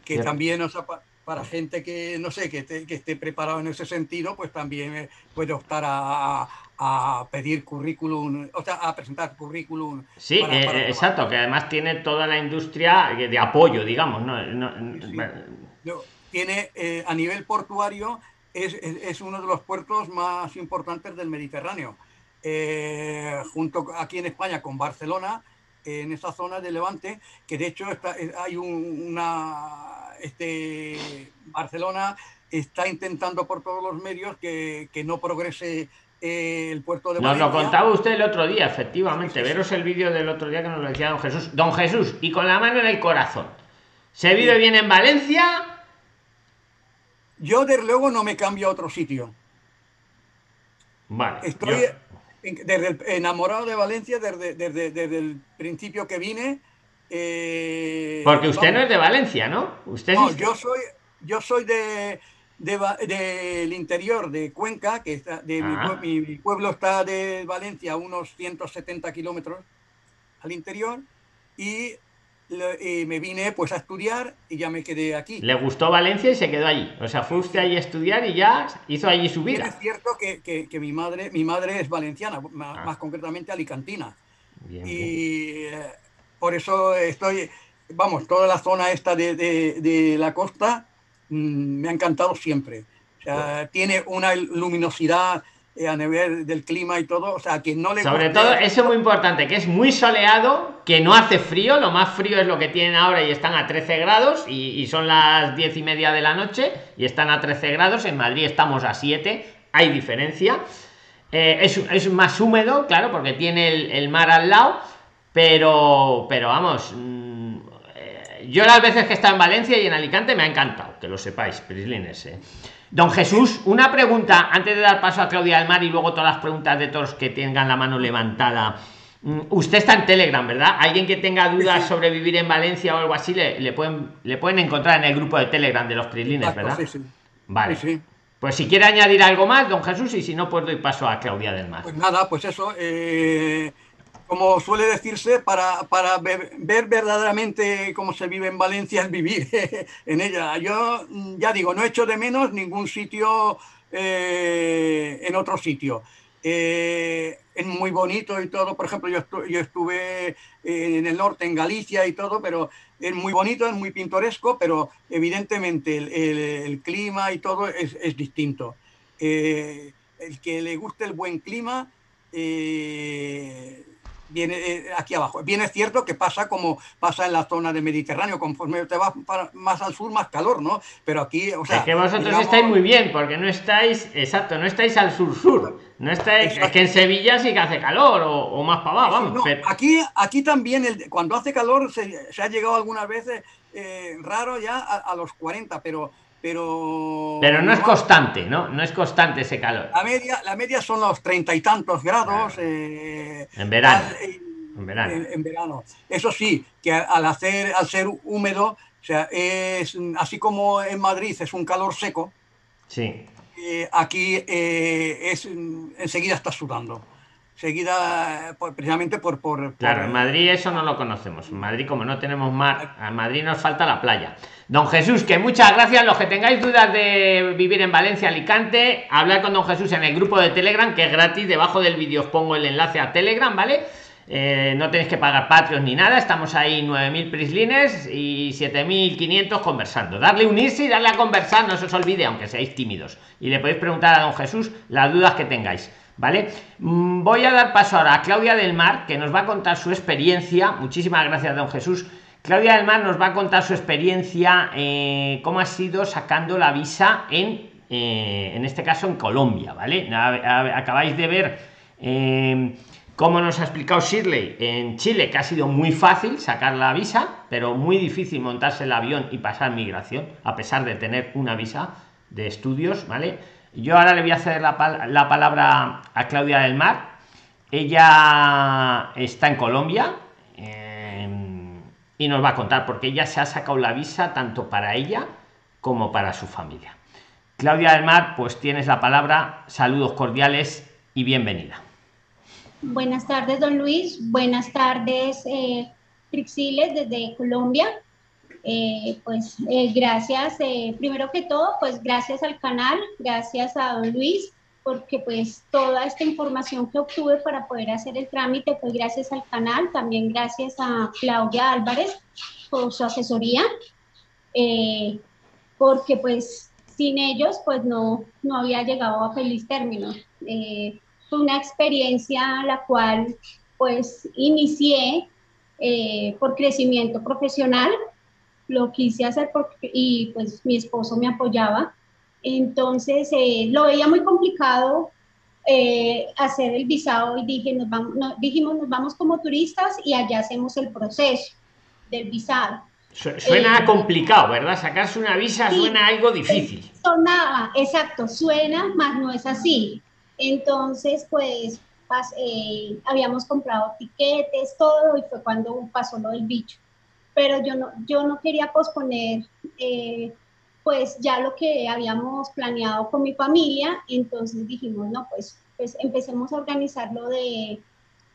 que también, o sea, para gente que, no sé, que, que esté preparado en ese sentido, pues también puede optar a, a pedir currículum, o sea, a presentar currículum. Sí, eh, exacto, que además tiene toda la industria de apoyo, digamos. ¿no? Tiene, eh, a nivel portuario, es, es, uno de los puertos más importantes del Mediterráneo. Eh, junto aquí en España con Barcelona, en esa zona de Levante, que de hecho está, hay una... Este, Barcelona está intentando por todos los medios que, que no progrese eh, el puerto de Nos lo contaba usted el otro día, efectivamente. Veros el vídeo del otro día que nos lo decía don Jesús. Don Jesús, y con la mano en el corazón. ¿Se vive bien en Valencia? Yo, desde luego, no me cambio a otro sitio. Vale. Estoy enamorado de Valencia desde, el principio que vine. Eh, Porque usted no es de Valencia, ¿no? Usted no, yo soy, yo soy de, del interior de Cuenca, que está, de ah. mi, pueblo está de Valencia a unos 170 kilómetros al interior, y, me vine pues a estudiar y ya me quedé aquí. ¿Le gustó Valencia y se quedó allí? O sea, fue usted allí a estudiar y ya hizo allí su vida. es cierto que, que, mi, madre, mi madre es valenciana, más, ah. concretamente alicantina. y eh, por eso estoy, vamos, toda la zona esta de, de, de la costa Mm, me ha encantado siempre. O sea, tiene una luminosidad eh, a nivel del clima y todo, o sea, que no le Sobre todo, eso es muy importante, que es muy soleado, que no hace frío, lo más frío es lo que tienen ahora y están a 13 grados y, son las 10 y media de la noche y están a 13 grados, en Madrid estamos a 7, hay diferencia. Eh, es, es, más húmedo, claro, porque tiene el, el, mar al lado, pero, pero vamos, yo las veces que he estado en Valencia y en Alicante me ha encantado, que lo sepáis, Prislines. Eh. Don Jesús, una pregunta antes de dar paso a Claudia del Mar y luego todas las preguntas de todos que tengan la mano levantada. Mm, usted está en Telegram, ¿verdad? Alguien que tenga dudas sobre vivir en Valencia o algo así, le, pueden, le pueden encontrar en el grupo de Telegram de los Prislines, ¿verdad? Sí, Vale. Pues si quiere añadir algo más, don Jesús, y si no, pues doy paso a Claudia del Mar. Pues nada, pues eso. Eh, como suele decirse, para, para ver, verdaderamente cómo se vive en Valencia, es vivir en ella. Yo mm, ya digo, no he hecho de menos ningún sitio eh, en otro sitio. Eh, es muy bonito y todo, por ejemplo, yo, yo estuve en el norte, en Galicia y todo, pero es muy bonito, es muy pintoresco, pero evidentemente el, clima y todo es, es distinto. Eh, el que le guste el buen clima, viene eh, aquí abajo. Bien es cierto que pasa como pasa en la zona del Mediterráneo, conforme te vas más al sur, más calor, ¿no? Pero aquí, o sea... Es que vosotros estáis muy bien, porque no estáis, exacto, no estáis al sur-sur. No estáis, es que en Sevilla sí que hace calor, o, más para abajo, vamos. aquí, aquí también, el, cuando hace calor, se, ha llegado algunas veces, eh, raro ya, a, los 40, pero pero pero no, es constante no no es constante ese calor. La media la media son los treinta y tantos grados eh, en verano. en, verano. en, verano. Eso sí que al hacer al ser húmedo o sea es así como en Madrid es un calor seco sí. eh, aquí eh, es enseguida está sudando seguida pues, precisamente por, por, Claro, en Madrid eso no lo conocemos. En Madrid, como no tenemos mar, a Madrid nos falta la playa. Don Jesús, que muchas gracias. Los que tengáis dudas de vivir en Valencia, Alicante, hablar con Don Jesús en el grupo de Telegram, que es gratis. Debajo del vídeo os pongo el enlace a Telegram, ¿vale? Eh, no tenéis que pagar Patreon ni nada. Estamos ahí 9.000 prislines y 7.500 conversando. Darle unirse y darle a conversar, no se os olvide, aunque seáis tímidos. Y le podéis preguntar a Don Jesús las dudas que tengáis. ¿Vale? Mm, voy a dar paso ahora a Claudia del Mar, que nos va a contar su experiencia. Muchísimas gracias, don Jesús. Claudia del Mar nos va a contar su experiencia, eh, cómo ha sido sacando la visa en, eh, en este caso, en Colombia, ¿vale? Acabáis de ver eh, cómo nos ha explicado Shirley en Chile, que ha sido muy fácil sacar la visa, pero muy difícil montarse el avión y pasar migración, a pesar de tener una visa de estudios, ¿vale? Yo ahora le voy a hacer la, palabra a Claudia del Mar. Ella está en Colombia em, y nos va a contar porque ella se ha sacado la visa tanto para ella como para su familia. Claudia del Mar, pues tienes la palabra. Saludos cordiales y bienvenida. Buenas tardes, don Luis. Buenas tardes, eh, Trixiles, desde Colombia. Eh, pues eh, gracias, eh, primero que todo, pues gracias al canal, gracias a don Luis, porque pues toda esta información que obtuve para poder hacer el trámite fue gracias al canal, también gracias a Claudia Álvarez por su asesoría, porque pues sin ellos pues no, no había llegado a feliz término. fue una experiencia la cual pues inicié por crecimiento profesional, lo quise hacer porque, y pues mi esposo me apoyaba. Entonces eh, lo veía muy complicado eh, hacer el visado y dije, nos vamos, dijimos, nos vamos como turistas y allá hacemos el proceso del visado. Suena eh, complicado, ¿verdad? Sacarse una visa suena algo difícil. Sonaba, exacto, suena, más no es así. Entonces, pues, habíamos comprado tiquetes, todo, y fue cuando pasó lo del bicho pero yo no, yo no quería posponer eh, pues ya lo que habíamos planeado con mi familia, entonces dijimos, no, pues, pues empecemos a organizar lo, de,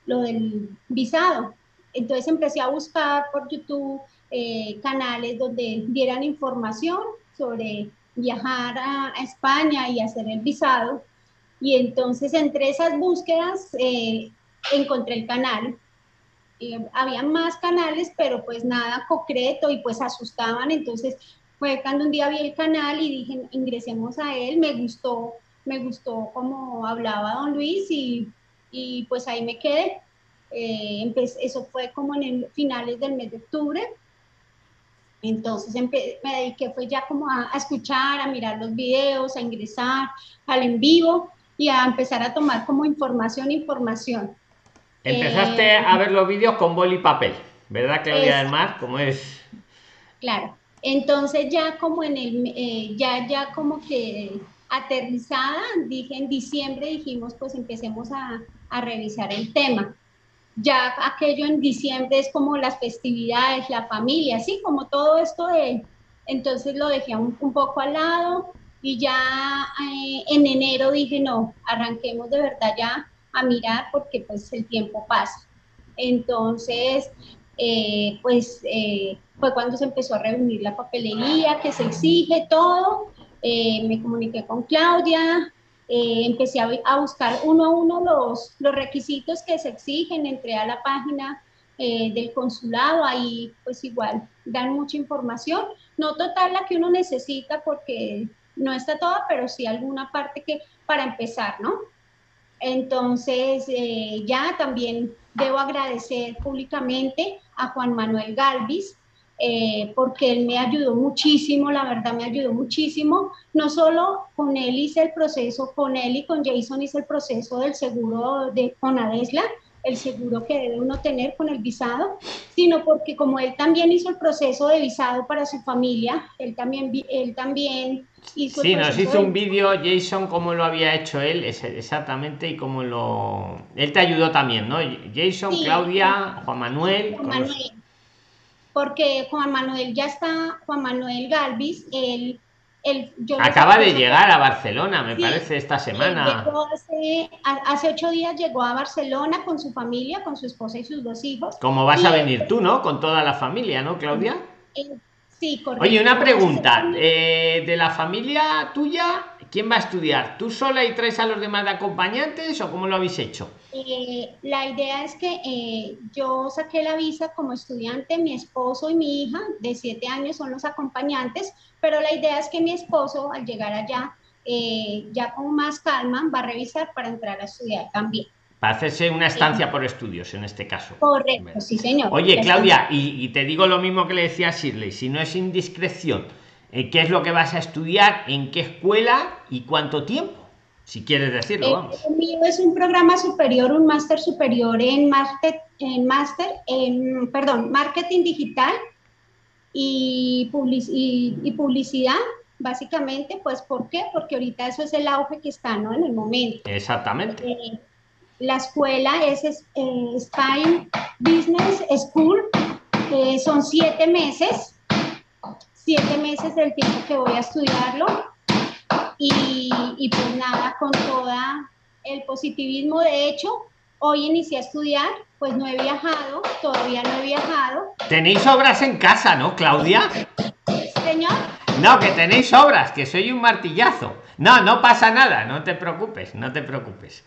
lo del visado. Entonces empecé a buscar por YouTube eh, canales donde dieran información sobre viajar a, España y hacer el visado. Y entonces entre esas búsquedas eh, encontré el canal eh, había más canales, pero pues nada concreto y pues asustaban. Entonces fue cuando un día vi el canal y dije, ingresemos a él, me gustó, me gustó como hablaba don Luis y, y pues ahí me quedé. Eh, eso fue como en el, finales del mes de octubre. Entonces me dediqué fue ya como a, a, escuchar, a mirar los videos, a ingresar al en vivo y a empezar a tomar como información, información. Empezaste eh, a ver los vídeos con boli y papel, ¿verdad, Claudia del Mar? ¿Cómo es? Claro. Entonces ya como en el, eh, ya, ya como que aterrizada, dije en diciembre, dijimos pues empecemos a, a, revisar el tema. Ya aquello en diciembre es como las festividades, la familia, así como todo esto de, entonces lo dejé un, un poco al lado y ya eh, en enero dije no, arranquemos de verdad ya a mirar porque pues el tiempo pasa. Entonces, eh, pues eh, fue cuando se empezó a reunir la papelería que se exige todo. Eh, me comuniqué con Claudia, empecé a, buscar uno a uno los, los requisitos que se exigen, entré a la página del consulado, ahí pues igual dan mucha información, no total la que uno necesita porque no está toda, pero sí alguna parte que para empezar, ¿no? Entonces, eh, ya también debo agradecer públicamente a Juan Manuel Galvis, eh, porque él me ayudó muchísimo, la verdad me ayudó muchísimo. No solo con él hice el proceso, con él y con Jason hice el proceso del seguro de Conadesla, el seguro que debe uno tener con el visado, sino porque como él también hizo el proceso de visado para su familia, él también, él también hizo... Sí, nos hizo un vídeo, Jason, cómo lo había hecho él, exactamente, y cómo lo... Él te ayudó también, ¿no? Jason, Claudia, Juan Manuel. Juan Manuel. Porque Juan Manuel ya está, Juan Manuel Galvis, él Acaba de llegar a Barcelona, me parece, esta semana. Hace, ocho días llegó a Barcelona con su familia, con su esposa y sus dos hijos. ¿Cómo vas a venir tú, no? Con toda la familia, ¿no, Claudia? Eh, sí, correcto. Oye, una pregunta. Eh, ¿De la familia tuya, quién va a estudiar? ¿Tú sola y traes a los demás de acompañantes o cómo lo habéis hecho? Eh, la idea es que yo saqué la visa como estudiante, mi esposo y mi hija de siete años son los acompañantes pero la idea es que mi esposo al llegar allá, eh, ya con más calma, va a revisar para entrar a estudiar también. Para hacerse una estancia por estudios en este caso. Correcto, sí señor. Oye, Claudia, y, te digo lo mismo que le decía a Shirley, si no es indiscreción, eh, ¿qué es lo que vas a estudiar? ¿En qué escuela y cuánto tiempo? Si quieres decirlo, eh, vamos. mío es un programa superior, un máster superior en máster, en máster, en, perdón, marketing digital y, y, publicidad, básicamente, pues ¿por qué? Porque ahorita eso es el auge que está, ¿no? En el momento. Exactamente. Eh, la escuela es eh, Spine Business School, son siete meses, siete meses del tiempo que voy a estudiarlo y, y pues nada, con toda el positivismo, de hecho, hoy inicié a estudiar, pues no he viajado, todavía no he viajado. Tenéis obras en casa, ¿no, Claudia? Señor. No, que tenéis obras, que soy un martillazo. No, no pasa nada, no te preocupes, no te preocupes.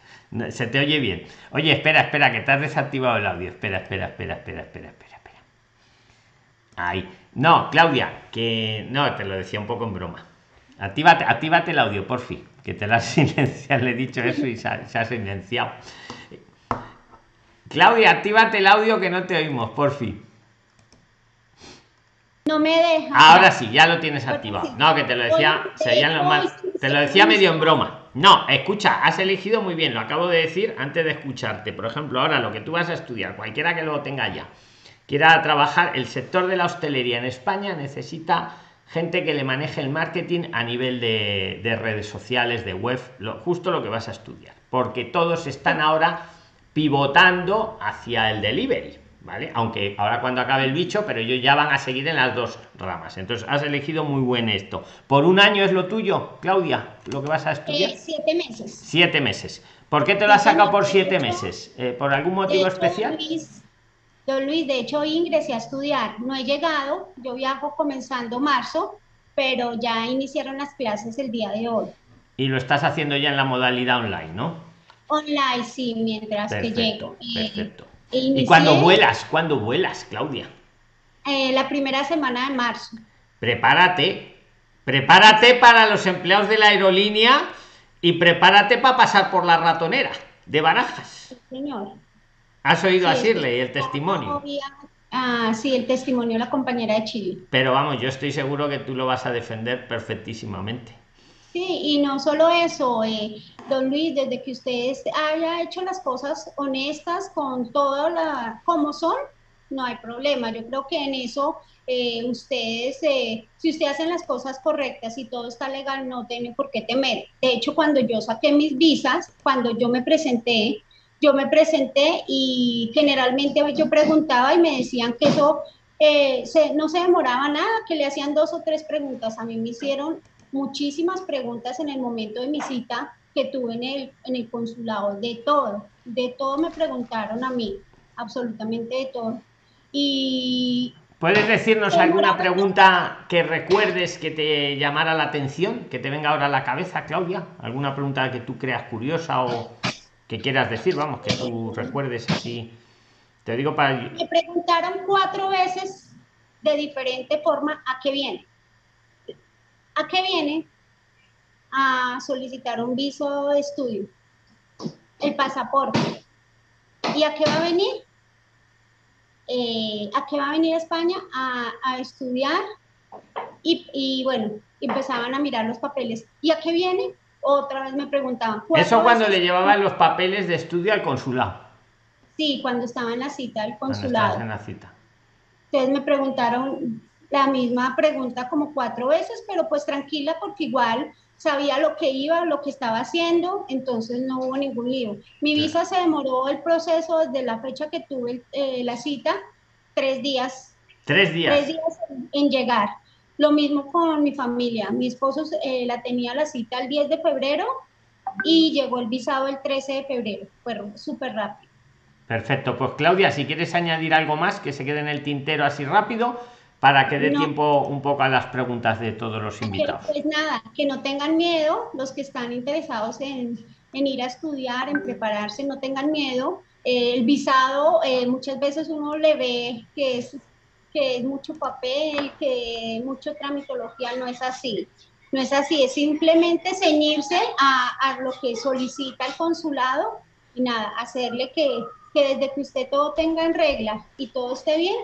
se te oye bien. Oye, espera, espera, que te has desactivado el audio. Espera, espera, espera, espera, espera, espera, espera. Ahí. No, Claudia, que no, te lo decía un poco en broma. Actívate, actívate el audio, por fin. Que te la has silenciado, le he dicho eso y se ha silenciado. Claudia, actívate el audio que no te oímos, por fin. No me deja. Ahora sí, ya lo tienes activado. No, que te lo decía, te lo decía medio en broma. No, escucha, has elegido muy bien, lo acabo de decir antes de escucharte. Por ejemplo, ahora lo que tú vas a estudiar, cualquiera que lo tenga ya, quiera trabajar, el sector de la hostelería en España necesita gente que le maneje el marketing a nivel de, redes sociales, de web, justo lo que vas a estudiar. Porque todos están ahora pivotando hacia el delivery, ¿vale? Aunque ahora cuando acabe el bicho, pero ellos ya van a seguir en las dos ramas. Entonces has elegido muy buen esto. ¿Por un año es lo tuyo, Claudia? ¿Lo que vas a estudiar? Eh, siete meses. Siete meses. ¿Por qué te lo has sacado por siete meses? Eh, ¿Por algún motivo especial? Don Luis, de hecho ingresé a estudiar. No he llegado, yo viajo comenzando marzo, pero ya iniciaron las clases el día de hoy. Y lo estás haciendo ya en la modalidad online, ¿no? Online, sí, mientras que llego. Perfecto. ¿Y cuando vuelas? ¿Cuándo vuelas, Claudia? Eh, la primera semana de marzo. Prepárate, prepárate para los empleados de la aerolínea y prepárate para pasar por la ratonera de barajas. señor. ¿Has oído sí, a el testimonio? Ah, sí, el testimonio de la compañera de Chile. Pero vamos, yo estoy seguro que tú lo vas a defender perfectísimamente. Sí, y no solo eso, eh, don Luis, desde que usted haya hecho las cosas honestas con todo la, como son, no hay problema. Yo creo que en eso eh, ustedes, eh, si ustedes hacen las cosas correctas y todo está legal, no tienen por qué temer. De hecho, cuando yo saqué mis visas, cuando yo me presenté, yo me presenté y generalmente yo preguntaba y me decían que eso no se demoraba nada, que le hacían dos o tres preguntas. A mí me hicieron muchísimas preguntas en el momento de mi cita que tuve en el, en el consulado, de todo, de todo me preguntaron a mí, absolutamente de todo. Y... ¿Puedes decirnos alguna pregunta que recuerdes que te llamara la atención, que te venga ahora a la cabeza, Claudia? ¿Alguna pregunta que tú creas curiosa o que quieras decir, vamos, que tú recuerdes así? Te digo para... Me preguntaron cuatro veces de diferente forma a qué viene. ¿A qué viene? A solicitar un viso de estudio, el pasaporte. ¿Y a qué va a venir? Eh, ¿A qué va a venir a España? A, estudiar. Y, bueno, empezaban a mirar los papeles. ¿Y a qué viene? Otra vez me preguntaban. Eso cuando le llevaban los papeles de estudio al consulado. Sí, cuando estaba en la cita del consulado. en la cita. Entonces me preguntaron, la misma pregunta como cuatro veces, pero pues tranquila porque igual sabía lo que iba, lo que estaba haciendo, entonces no hubo ningún lío. Mi visa se demoró el proceso desde la fecha que tuve eh, la cita, tres días. Tres días. Tres días en, llegar. Lo mismo con mi familia. Mi esposo eh, la tenía la cita el 10 de febrero y llegó el visado el 13 de febrero. Fue súper rápido. Perfecto. Pues Claudia, si quieres añadir algo más que se quede en el tintero así rápido para que dé tiempo un poco a las preguntas de todos los invitados. Pues nada, que no tengan miedo los que están interesados en, en ir a estudiar, en prepararse, no tengan miedo. Eh, el visado eh, muchas veces uno le ve que es que es mucho papel, que mucho tramitología, no es así. No es así, es simplemente ceñirse a, lo que solicita el consulado y nada, hacerle que, que desde que usted todo tenga en regla y todo esté bien,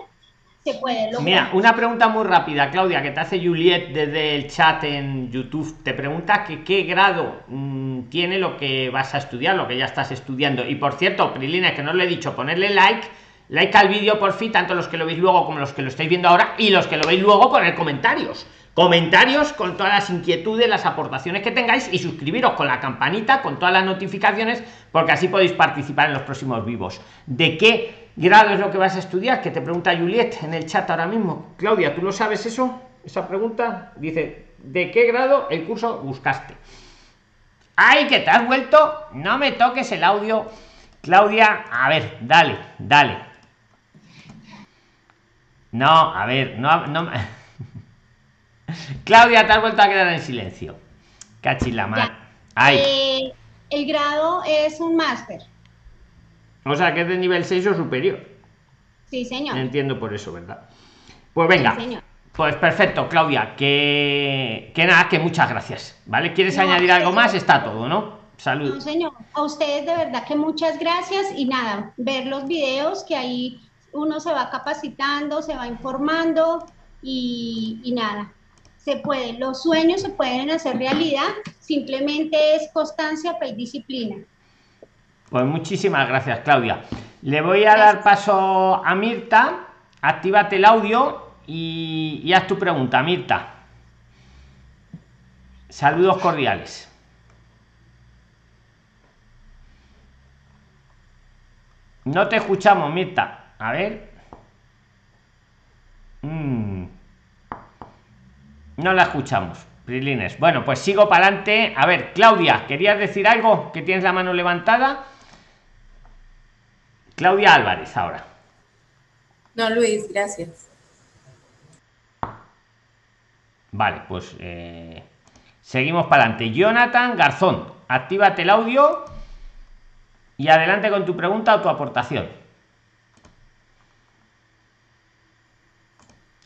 se puede lograr. Mira, una pregunta muy rápida, Claudia, que te hace Juliet desde el chat en YouTube. Te pregunta que qué grado mm, tiene lo que vas a estudiar, lo que ya estás estudiando. Y por cierto, Prilina, que no le he dicho, ponerle like like al vídeo por fin, tanto los que lo veis luego como los que lo estáis viendo ahora y los que lo veis luego poner comentarios. Comentarios con todas las inquietudes, las aportaciones que tengáis y suscribiros con la campanita, con todas las notificaciones, porque así podéis participar en los próximos vivos. ¿De qué grado es lo que vas a estudiar? Que te pregunta Juliet en el chat ahora mismo. Claudia, ¿tú lo sabes eso? Esa pregunta dice, ¿de qué grado el curso buscaste? ¡Ay, que te has vuelto! No me toques el audio. Claudia, a ver, dale, dale. No, a ver, no, no. Claudia, te has vuelto a quedar en silencio. Cachila Eh, el grado es un máster. O sea, que es de nivel 6 o superior. Sí, señor. Entiendo por eso, ¿verdad? Pues venga. Pues perfecto, Claudia. Que, que nada, que muchas gracias. ¿Vale? ¿Quieres añadir algo más? Está todo, ¿no? Salud. No, señor. A ustedes de verdad que muchas gracias y nada, ver los videos que ahí uno se va capacitando, se va informando y, nada, se puede, los sueños se pueden hacer realidad, simplemente es constancia y disciplina. Pues muchísimas gracias, Claudia. Le voy a dar paso a Mirta, actívate el audio y, y haz tu pregunta, Mirta. Saludos cordiales. No te escuchamos, Mirta. A ver. Mm. No la escuchamos. Prilines. Bueno, pues sigo para adelante. A ver, Claudia, ¿querías decir algo? Que tienes la mano levantada. Claudia Álvarez, ahora. No, Luis, gracias. Vale, pues eh, seguimos para adelante. Jonathan Garzón, actívate el audio y adelante con tu pregunta o tu aportación.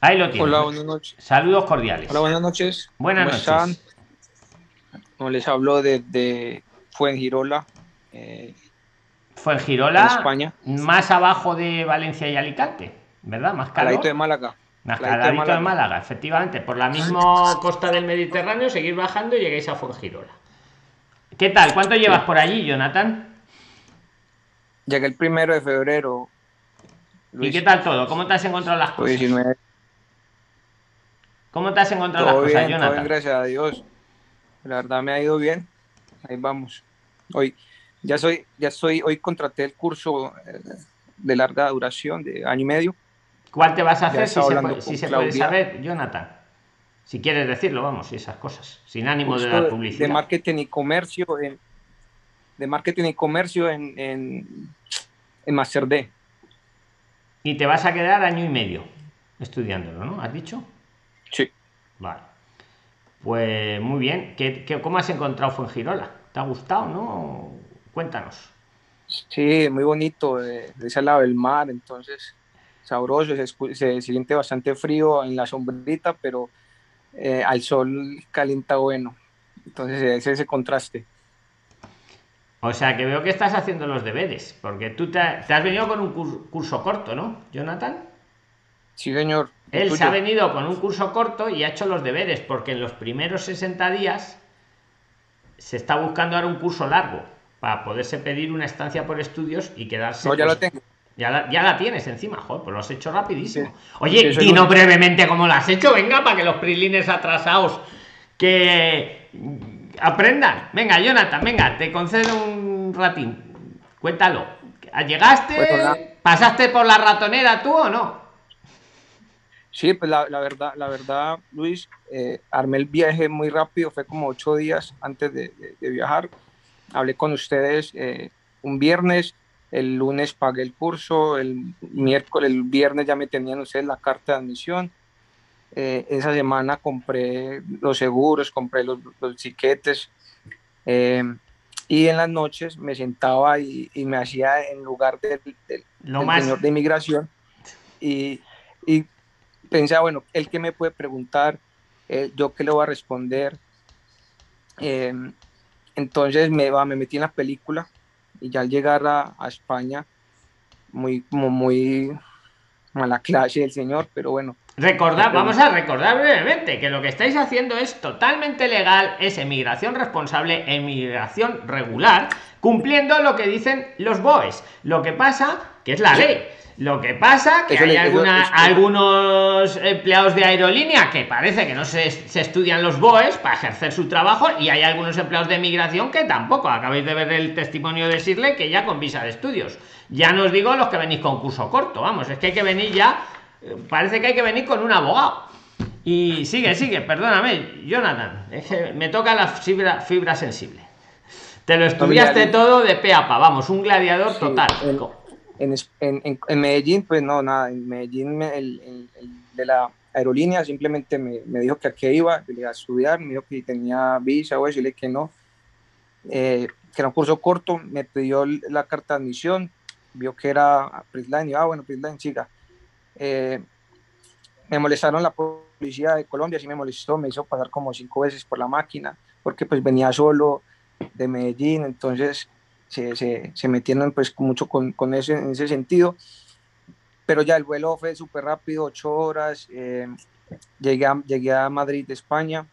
Ahí lo tienes. Hola, buenas noches. Saludos cordiales. Hola, buenas noches. Buenas noches. Están? Como les habló de, Fuengirola. Eh, Fuengirola, España. Más abajo de Valencia y Alicante, ¿verdad? Más calor. de Málaga. Más de, Málaga. efectivamente. Por la misma costa del Mediterráneo, seguir bajando y lleguéis a Fuengirola. ¿Qué tal? ¿Cuánto llevas por allí, Jonathan? Llegué el primero de febrero. ¿Y qué tal todo? ¿Cómo te has encontrado las cosas? 19 ¿Cómo te has encontrado las cosas, Jonathan? gracias a Dios. La verdad me ha ido bien. Ahí vamos. Hoy ya soy, ya soy, hoy contraté el curso eh, de larga duración de año y medio. ¿Cuál te vas a hacer si se, puede, saber, Jonathan? Si quieres decirlo, vamos, y esas cosas, sin ánimo de dar publicidad. De marketing y comercio, en, de marketing y comercio en, en, en Master D. Y te vas a quedar año y medio estudiándolo, ¿no? ¿Has dicho? Vale. Pues muy bien. ¿Qué, cómo has encontrado Fuengirola? ¿Te ha gustado, no? Cuéntanos. Sí, muy bonito. De, ese lado del mar, entonces sabroso. Se, siente bastante frío en la sombrita, pero eh, al sol calienta bueno. Entonces es ese contraste. O sea que veo que estás haciendo los deberes, porque tú te, te has venido con un curso corto, ¿no, Jonathan? Sí, señor. Él se ha venido con un curso corto y ha hecho los deberes, porque en los primeros 60 días se está buscando ahora un curso largo para poderse pedir una estancia por estudios y quedarse. No, ya lo pues, tengo. Ya la, ya la, tienes encima, joder, pues lo has hecho rapidísimo. Oye, y no brevemente cómo lo has hecho, venga, para que los prilines atrasados que aprendan. Venga, Jonathan, venga, te concedo un ratín. Cuéntalo. ¿Llegaste? Pues ¿Pasaste por la ratonera tú o no? Sí, pues la, la verdad, la verdad, Luis, eh, armé el viaje muy rápido, fue como ocho días antes de, de, viajar. Hablé con ustedes eh, un viernes, el lunes pagué el curso, el miércoles, el viernes ya me tenían ustedes la carta de admisión. Eh, esa semana compré los seguros, compré los, los tiquetes y en las noches me sentaba y, y me hacía en lugar del, del, señor de inmigración y, y pensaba, bueno, él que me puede preguntar, eh, yo qué le voy a responder. Eh, entonces me, va, me metí en la película y ya al llegar a, a España, muy, como muy mala clase del señor, pero bueno. Recordad, vamos a recordar brevemente que lo que estáis haciendo es totalmente legal, es emigración responsable, emigración regular, cumpliendo lo que dicen los BOEs. Lo que pasa que es la ley. Lo que pasa que hay alguna, algunos empleados de aerolínea que parece que no se, se, estudian los BOEs para ejercer su trabajo y hay algunos empleados de migración que tampoco. Acabáis de ver el testimonio de Sirle que ya con visa de estudios. Ya no os digo los que venís con curso corto, vamos, es que hay que venir ya, parece que hay que venir con un abogado. Y sigue, sigue, perdóname, Jonathan, es que me toca la fibra, fibra sensible. Te lo estudiaste todo de pe a pa, vamos, un gladiador sí, total. El en, en, en, Medellín, pues no, nada, en Medellín el, el, el de la aerolínea simplemente me, me, dijo que a qué iba, que iba a estudiar, me dijo que tenía visa o eso, y le dije que no, eh, que era un curso corto, me pidió la carta de admisión, vio que era Prisline, y ah, bueno, Prisline, chica. Eh, me molestaron la policía de Colombia, sí me molestó, me hizo pasar como cinco veces por la máquina, porque pues venía solo de Medellín, entonces se, se, se metieron pues mucho con, ese, en ese sentido. Pero ya el vuelo fue súper rápido, ocho horas. Eh, llegué, a, llegué a Madrid, España.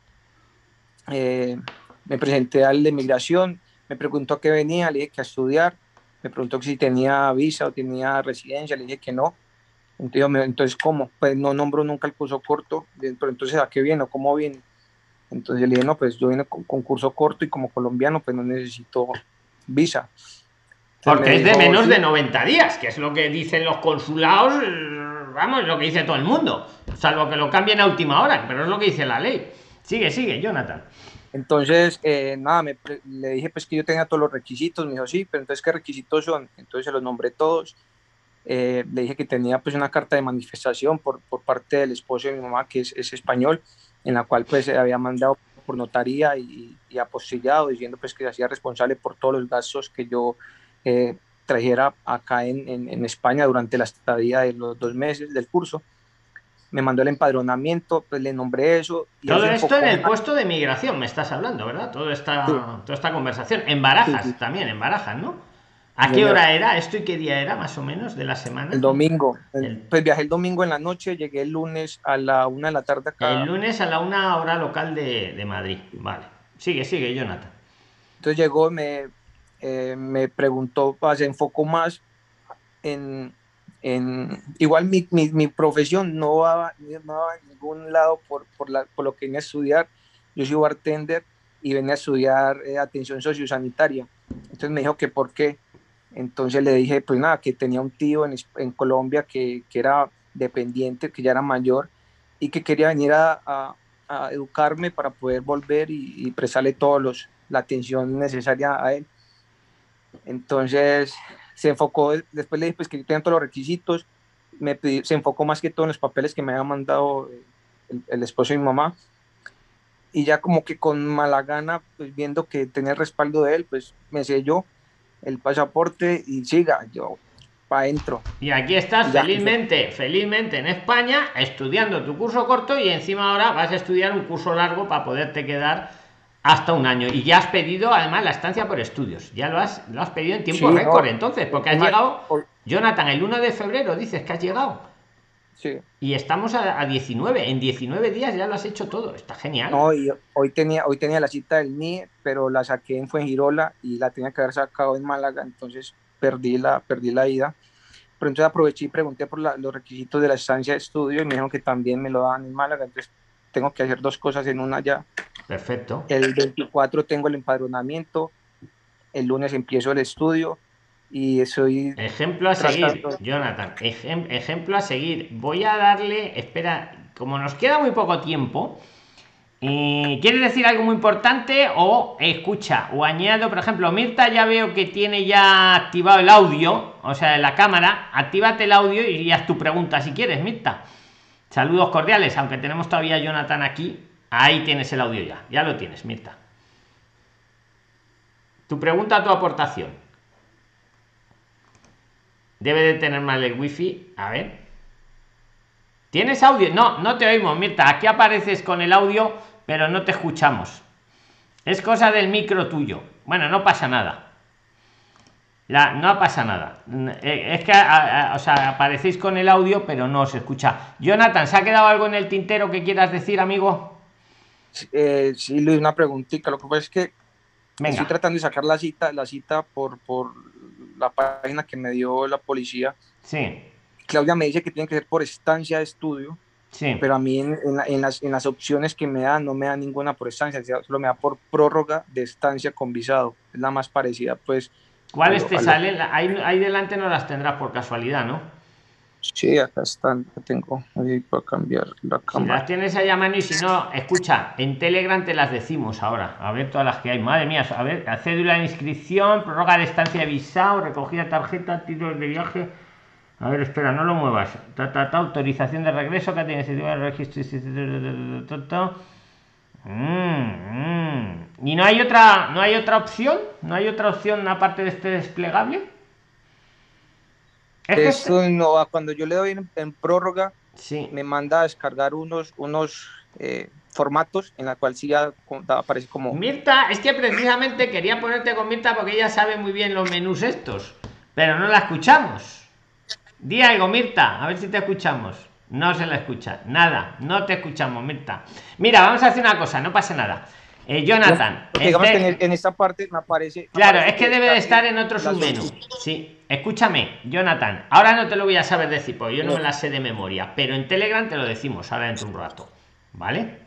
Eh, me presenté al de migración, me preguntó qué venía, le dije que a estudiar. Me preguntó si tenía visa o tenía residencia, le dije que no. Entonces, entonces ¿cómo? Pues no nombro nunca el curso corto, pero entonces ¿a qué viene o cómo viene? Entonces le dije, no, pues yo vine con, con curso corto y como colombiano pues no necesito visa. Porque es de menos de 90 días, que es lo que dicen los consulados, vamos, lo que dice todo el mundo, salvo que lo cambien a última hora, pero es lo que dice la ley. Sigue, sigue, Jonathan. Entonces, eh, nada, me, le dije pues que yo tenía todos los requisitos, me dijo sí, pero entonces, ¿qué requisitos son? Entonces se los nombré todos. Eh, le dije que tenía pues una carta de manifestación por, por parte del esposo de mi mamá, que es, es español, en la cual pues se había mandado por notaría y, y, apostillado, diciendo pues que se hacía responsable por todos los gastos que yo eh, trajera acá en, en, en, España durante la estadía de los dos meses del curso. Me mandó el empadronamiento, pues le nombré eso. Y Todo esto en el puesto de migración me estás hablando, ¿verdad? Todo esta, sí. toda esta conversación. En Barajas sí, sí. también, en Barajas, ¿no? ¿A qué hora era esto y qué día era más o menos de la semana? El domingo. El... Pues viajé el domingo en la noche, llegué el lunes a la una de la tarde acá. El lunes a la una hora local de, de Madrid. Vale. Sigue, sigue, Jonathan. Entonces llegó, me, eh, me preguntó, se enfocó más en, en igual mi, mi, mi, profesión no va, no va a ningún lado por, por, la, por lo que vine a estudiar. Yo soy bartender y venía a estudiar eh, atención sociosanitaria. Entonces me dijo que por qué entonces le dije, pues nada, que tenía un tío en, Colombia que, era dependiente, que ya era mayor y que quería venir a, educarme para poder volver y, y prestarle toda la atención necesaria a él. Entonces se enfocó, después le dije pues, que yo tenía todos los requisitos, se enfocó más que todo en los papeles que me había mandado el, el esposo de mi mamá. Y ya como que con mala gana, pues viendo que tenía el respaldo de él, pues me selló el pasaporte y siga, yo para adentro. Y aquí estás ya, felizmente, felizmente en España, estudiando tu curso corto y encima ahora vas a estudiar un curso largo para poderte quedar hasta un año. Y ya has pedido además la estancia por estudios. Ya lo has, lo has pedido en tiempo sí, récord no, entonces, porque has llegado, Jonathan, el 1 de febrero dices que has llegado. Sí. Y estamos a, a, 19. En 19 días ya lo has hecho todo. Está genial. No, y hoy tenía, hoy tenía la cita del NIE, pero la saqué en Fuengirola y la tenía que haber sacado en Málaga, entonces perdí la, perdí la ida. Pero entonces aproveché y pregunté por la, los requisitos de la estancia de estudio y me dijeron que también me lo daban en Málaga. Entonces tengo que hacer dos cosas en una ya. Perfecto. El 24 tengo el empadronamiento, el lunes empiezo el estudio y soy... Ejemplo a seguir, Jonathan. ejemplo a seguir. Voy a darle, espera, como nos queda muy poco tiempo, eh, ¿Quieres decir algo muy importante o escucha o añado, por ejemplo, Mirta ya veo que tiene ya activado el audio, o sea, la cámara, actívate el audio y haz tu pregunta si quieres, Mirta. Saludos cordiales, aunque tenemos todavía a Jonathan aquí, ahí tienes el audio ya, ya lo tienes, Mirta. Tu pregunta, tu aportación. Debe de tener mal el wifi, a ver. ¿Tienes audio? No, no te oímos, Mirta. Aquí apareces con el audio pero no te escuchamos. Es cosa del micro tuyo. Bueno, no pasa nada. La, no pasa nada. Eh, es que o sea, aparecéis con el audio, pero no se escucha. Jonathan, ¿se ha quedado algo en el tintero que quieras decir, amigo? Eh, sí, Luis, una preguntita. Lo que pasa es que estoy tratando de sacar la cita, la cita por, por la página que me dio la policía. Sí. Claudia me dice que tiene que ser por estancia de estudio. Pero a mí en, en, las, en, las, opciones que me dan no me da ninguna por estancia, solo me da por prórroga de estancia con visado. Es la más parecida, pues. ¿Cuáles te salen? Ahí, ahí, delante no las tendrás por casualidad, ¿no? Sí, acá están, tengo ahí para cambiar la cámara. Si las tienes ahí a mano y si no, escucha, en Telegram te las decimos ahora. A ver todas las que hay. Madre mía, a ver, cédula de inscripción, prórroga de estancia de visado, recogida tarjeta, títulos de viaje a ver, espera, no lo muevas. Ta, autorización de regreso que tiene de registro. ¿Y no hay otra no hay otra opción? ¿No hay otra opción aparte de este desplegable? Esto no, cuando yo le doy en, prórroga, sí. me manda a descargar unos, unos eh, formatos en la cual sí ya aparece como... Mirta, es que precisamente quería ponerte con Mirta porque ella sabe muy bien los menús estos, pero no la escuchamos. Di algo, Mirta, a ver si te escuchamos. No se la escucha. Nada, no te escuchamos, Mirta. Mira, vamos a hacer una cosa, no pasa nada. Eh, Jonathan. digamos que en, esta parte me aparece. Claro, es que debe de estar en otro submenú. Sí, escúchame, Jonathan. Ahora no te lo voy a saber decir, porque yo no me la sé de memoria, pero en Telegram te lo decimos ahora dentro de un rato. ¿Vale?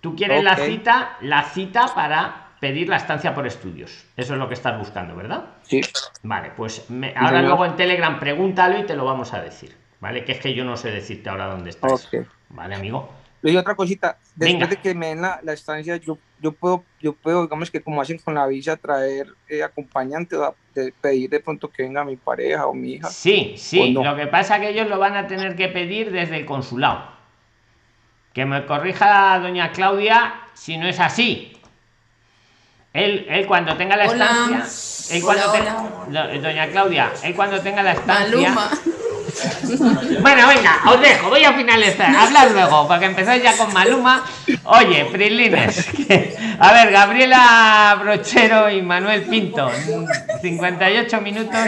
Tú quieres la cita, la cita para pedir la estancia por estudios. Eso es lo que estás buscando, ¿verdad? Sí. Vale, pues ahora luego en Telegram pregúntalo y te lo vamos a decir. ¿Vale? Que es que yo no sé decirte ahora dónde estás. Vale, amigo. Y otra cosita, después de que me den la, estancia, yo, yo puedo, yo puedo, digamos que como hacen con la visa, traer eh, acompañante, de, pedir de pronto que venga mi pareja o mi hija. Sí, sí, lo que pasa es que ellos lo van a tener que pedir desde el consulado. Que me corrija doña Claudia si no es así. Él, él cuando tenga la estancia, él cuando tenga, doña Claudia, él cuando tenga la estancia. Bueno, venga, os dejo, voy a finalizar. Hablar luego, para que empezáis ya con Maluma. Oye, Prilines. A ver, Gabriela Brochero y Manuel Pinto. 58 minutos.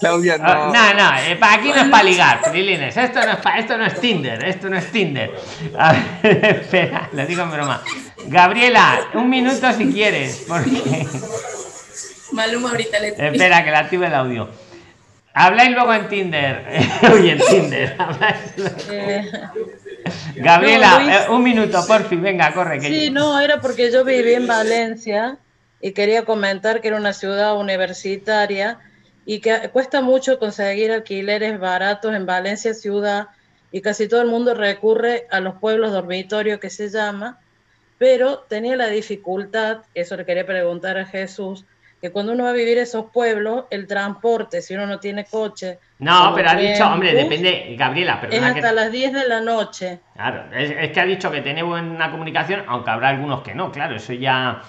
Claudia, no. no, no, eh, aquí no es para ligar, Prilines. Esto no es, esto no es Tinder, esto no es Tinder. A ver, espera, le digo en broma. Gabriela, un minuto si quieres, porque. Maluma ahorita le Espera, que la active el audio. Habláis luego en Tinder. Uy, en Tinder. Eh. Gabriela, eh, un minuto, por fin, venga, corre. Que sí, no, era porque yo viví en Valencia y quería comentar que era una ciudad universitaria y que cuesta mucho conseguir alquileres baratos en Valencia ciudad y casi todo el mundo recurre a los pueblos dormitorios que se llama pero tenía la dificultad, eso le quería preguntar a Jesús, que cuando uno va a vivir esos pueblos, el transporte, si uno no tiene coche. No, pero ha dicho, hombre, depende, Gabriela, pero Es hasta las 10 de la noche. Claro, es, es, que ha dicho que tiene buena comunicación, aunque habrá algunos que no, claro, eso ya.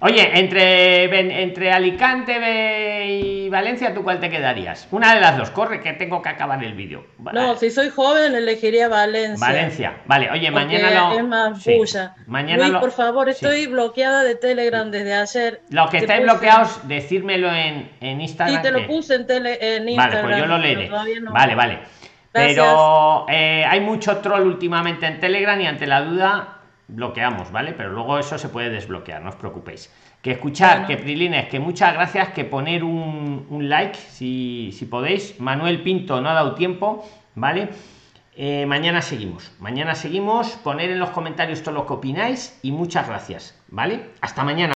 Oye, entre, entre Alicante y Valencia, ¿tú cuál te quedarías? Una de las dos, corre que tengo que acabar el vídeo. No, si soy joven elegiría Valencia. Valencia, vale, oye, mañana lo... Es más bulla. Mañana por favor, estoy bloqueada de Telegram desde ayer. Los que estáis bloqueados, decírmelo en, en Instagram. Y te lo puse en, tele, en Instagram. Vale, pues yo lo leeré. Vale, vale. Pero eh, hay mucho troll últimamente en Telegram y ante la duda bloqueamos, ¿vale? Pero luego eso se puede desbloquear, no os preocupéis. Que escuchar, que Prilines, que muchas gracias, que poner un, like, si, si, podéis. Manuel Pinto no ha dado tiempo, ¿vale? Eh, mañana seguimos, mañana seguimos, poner en los comentarios todo lo que opináis y muchas gracias, ¿vale? Hasta mañana.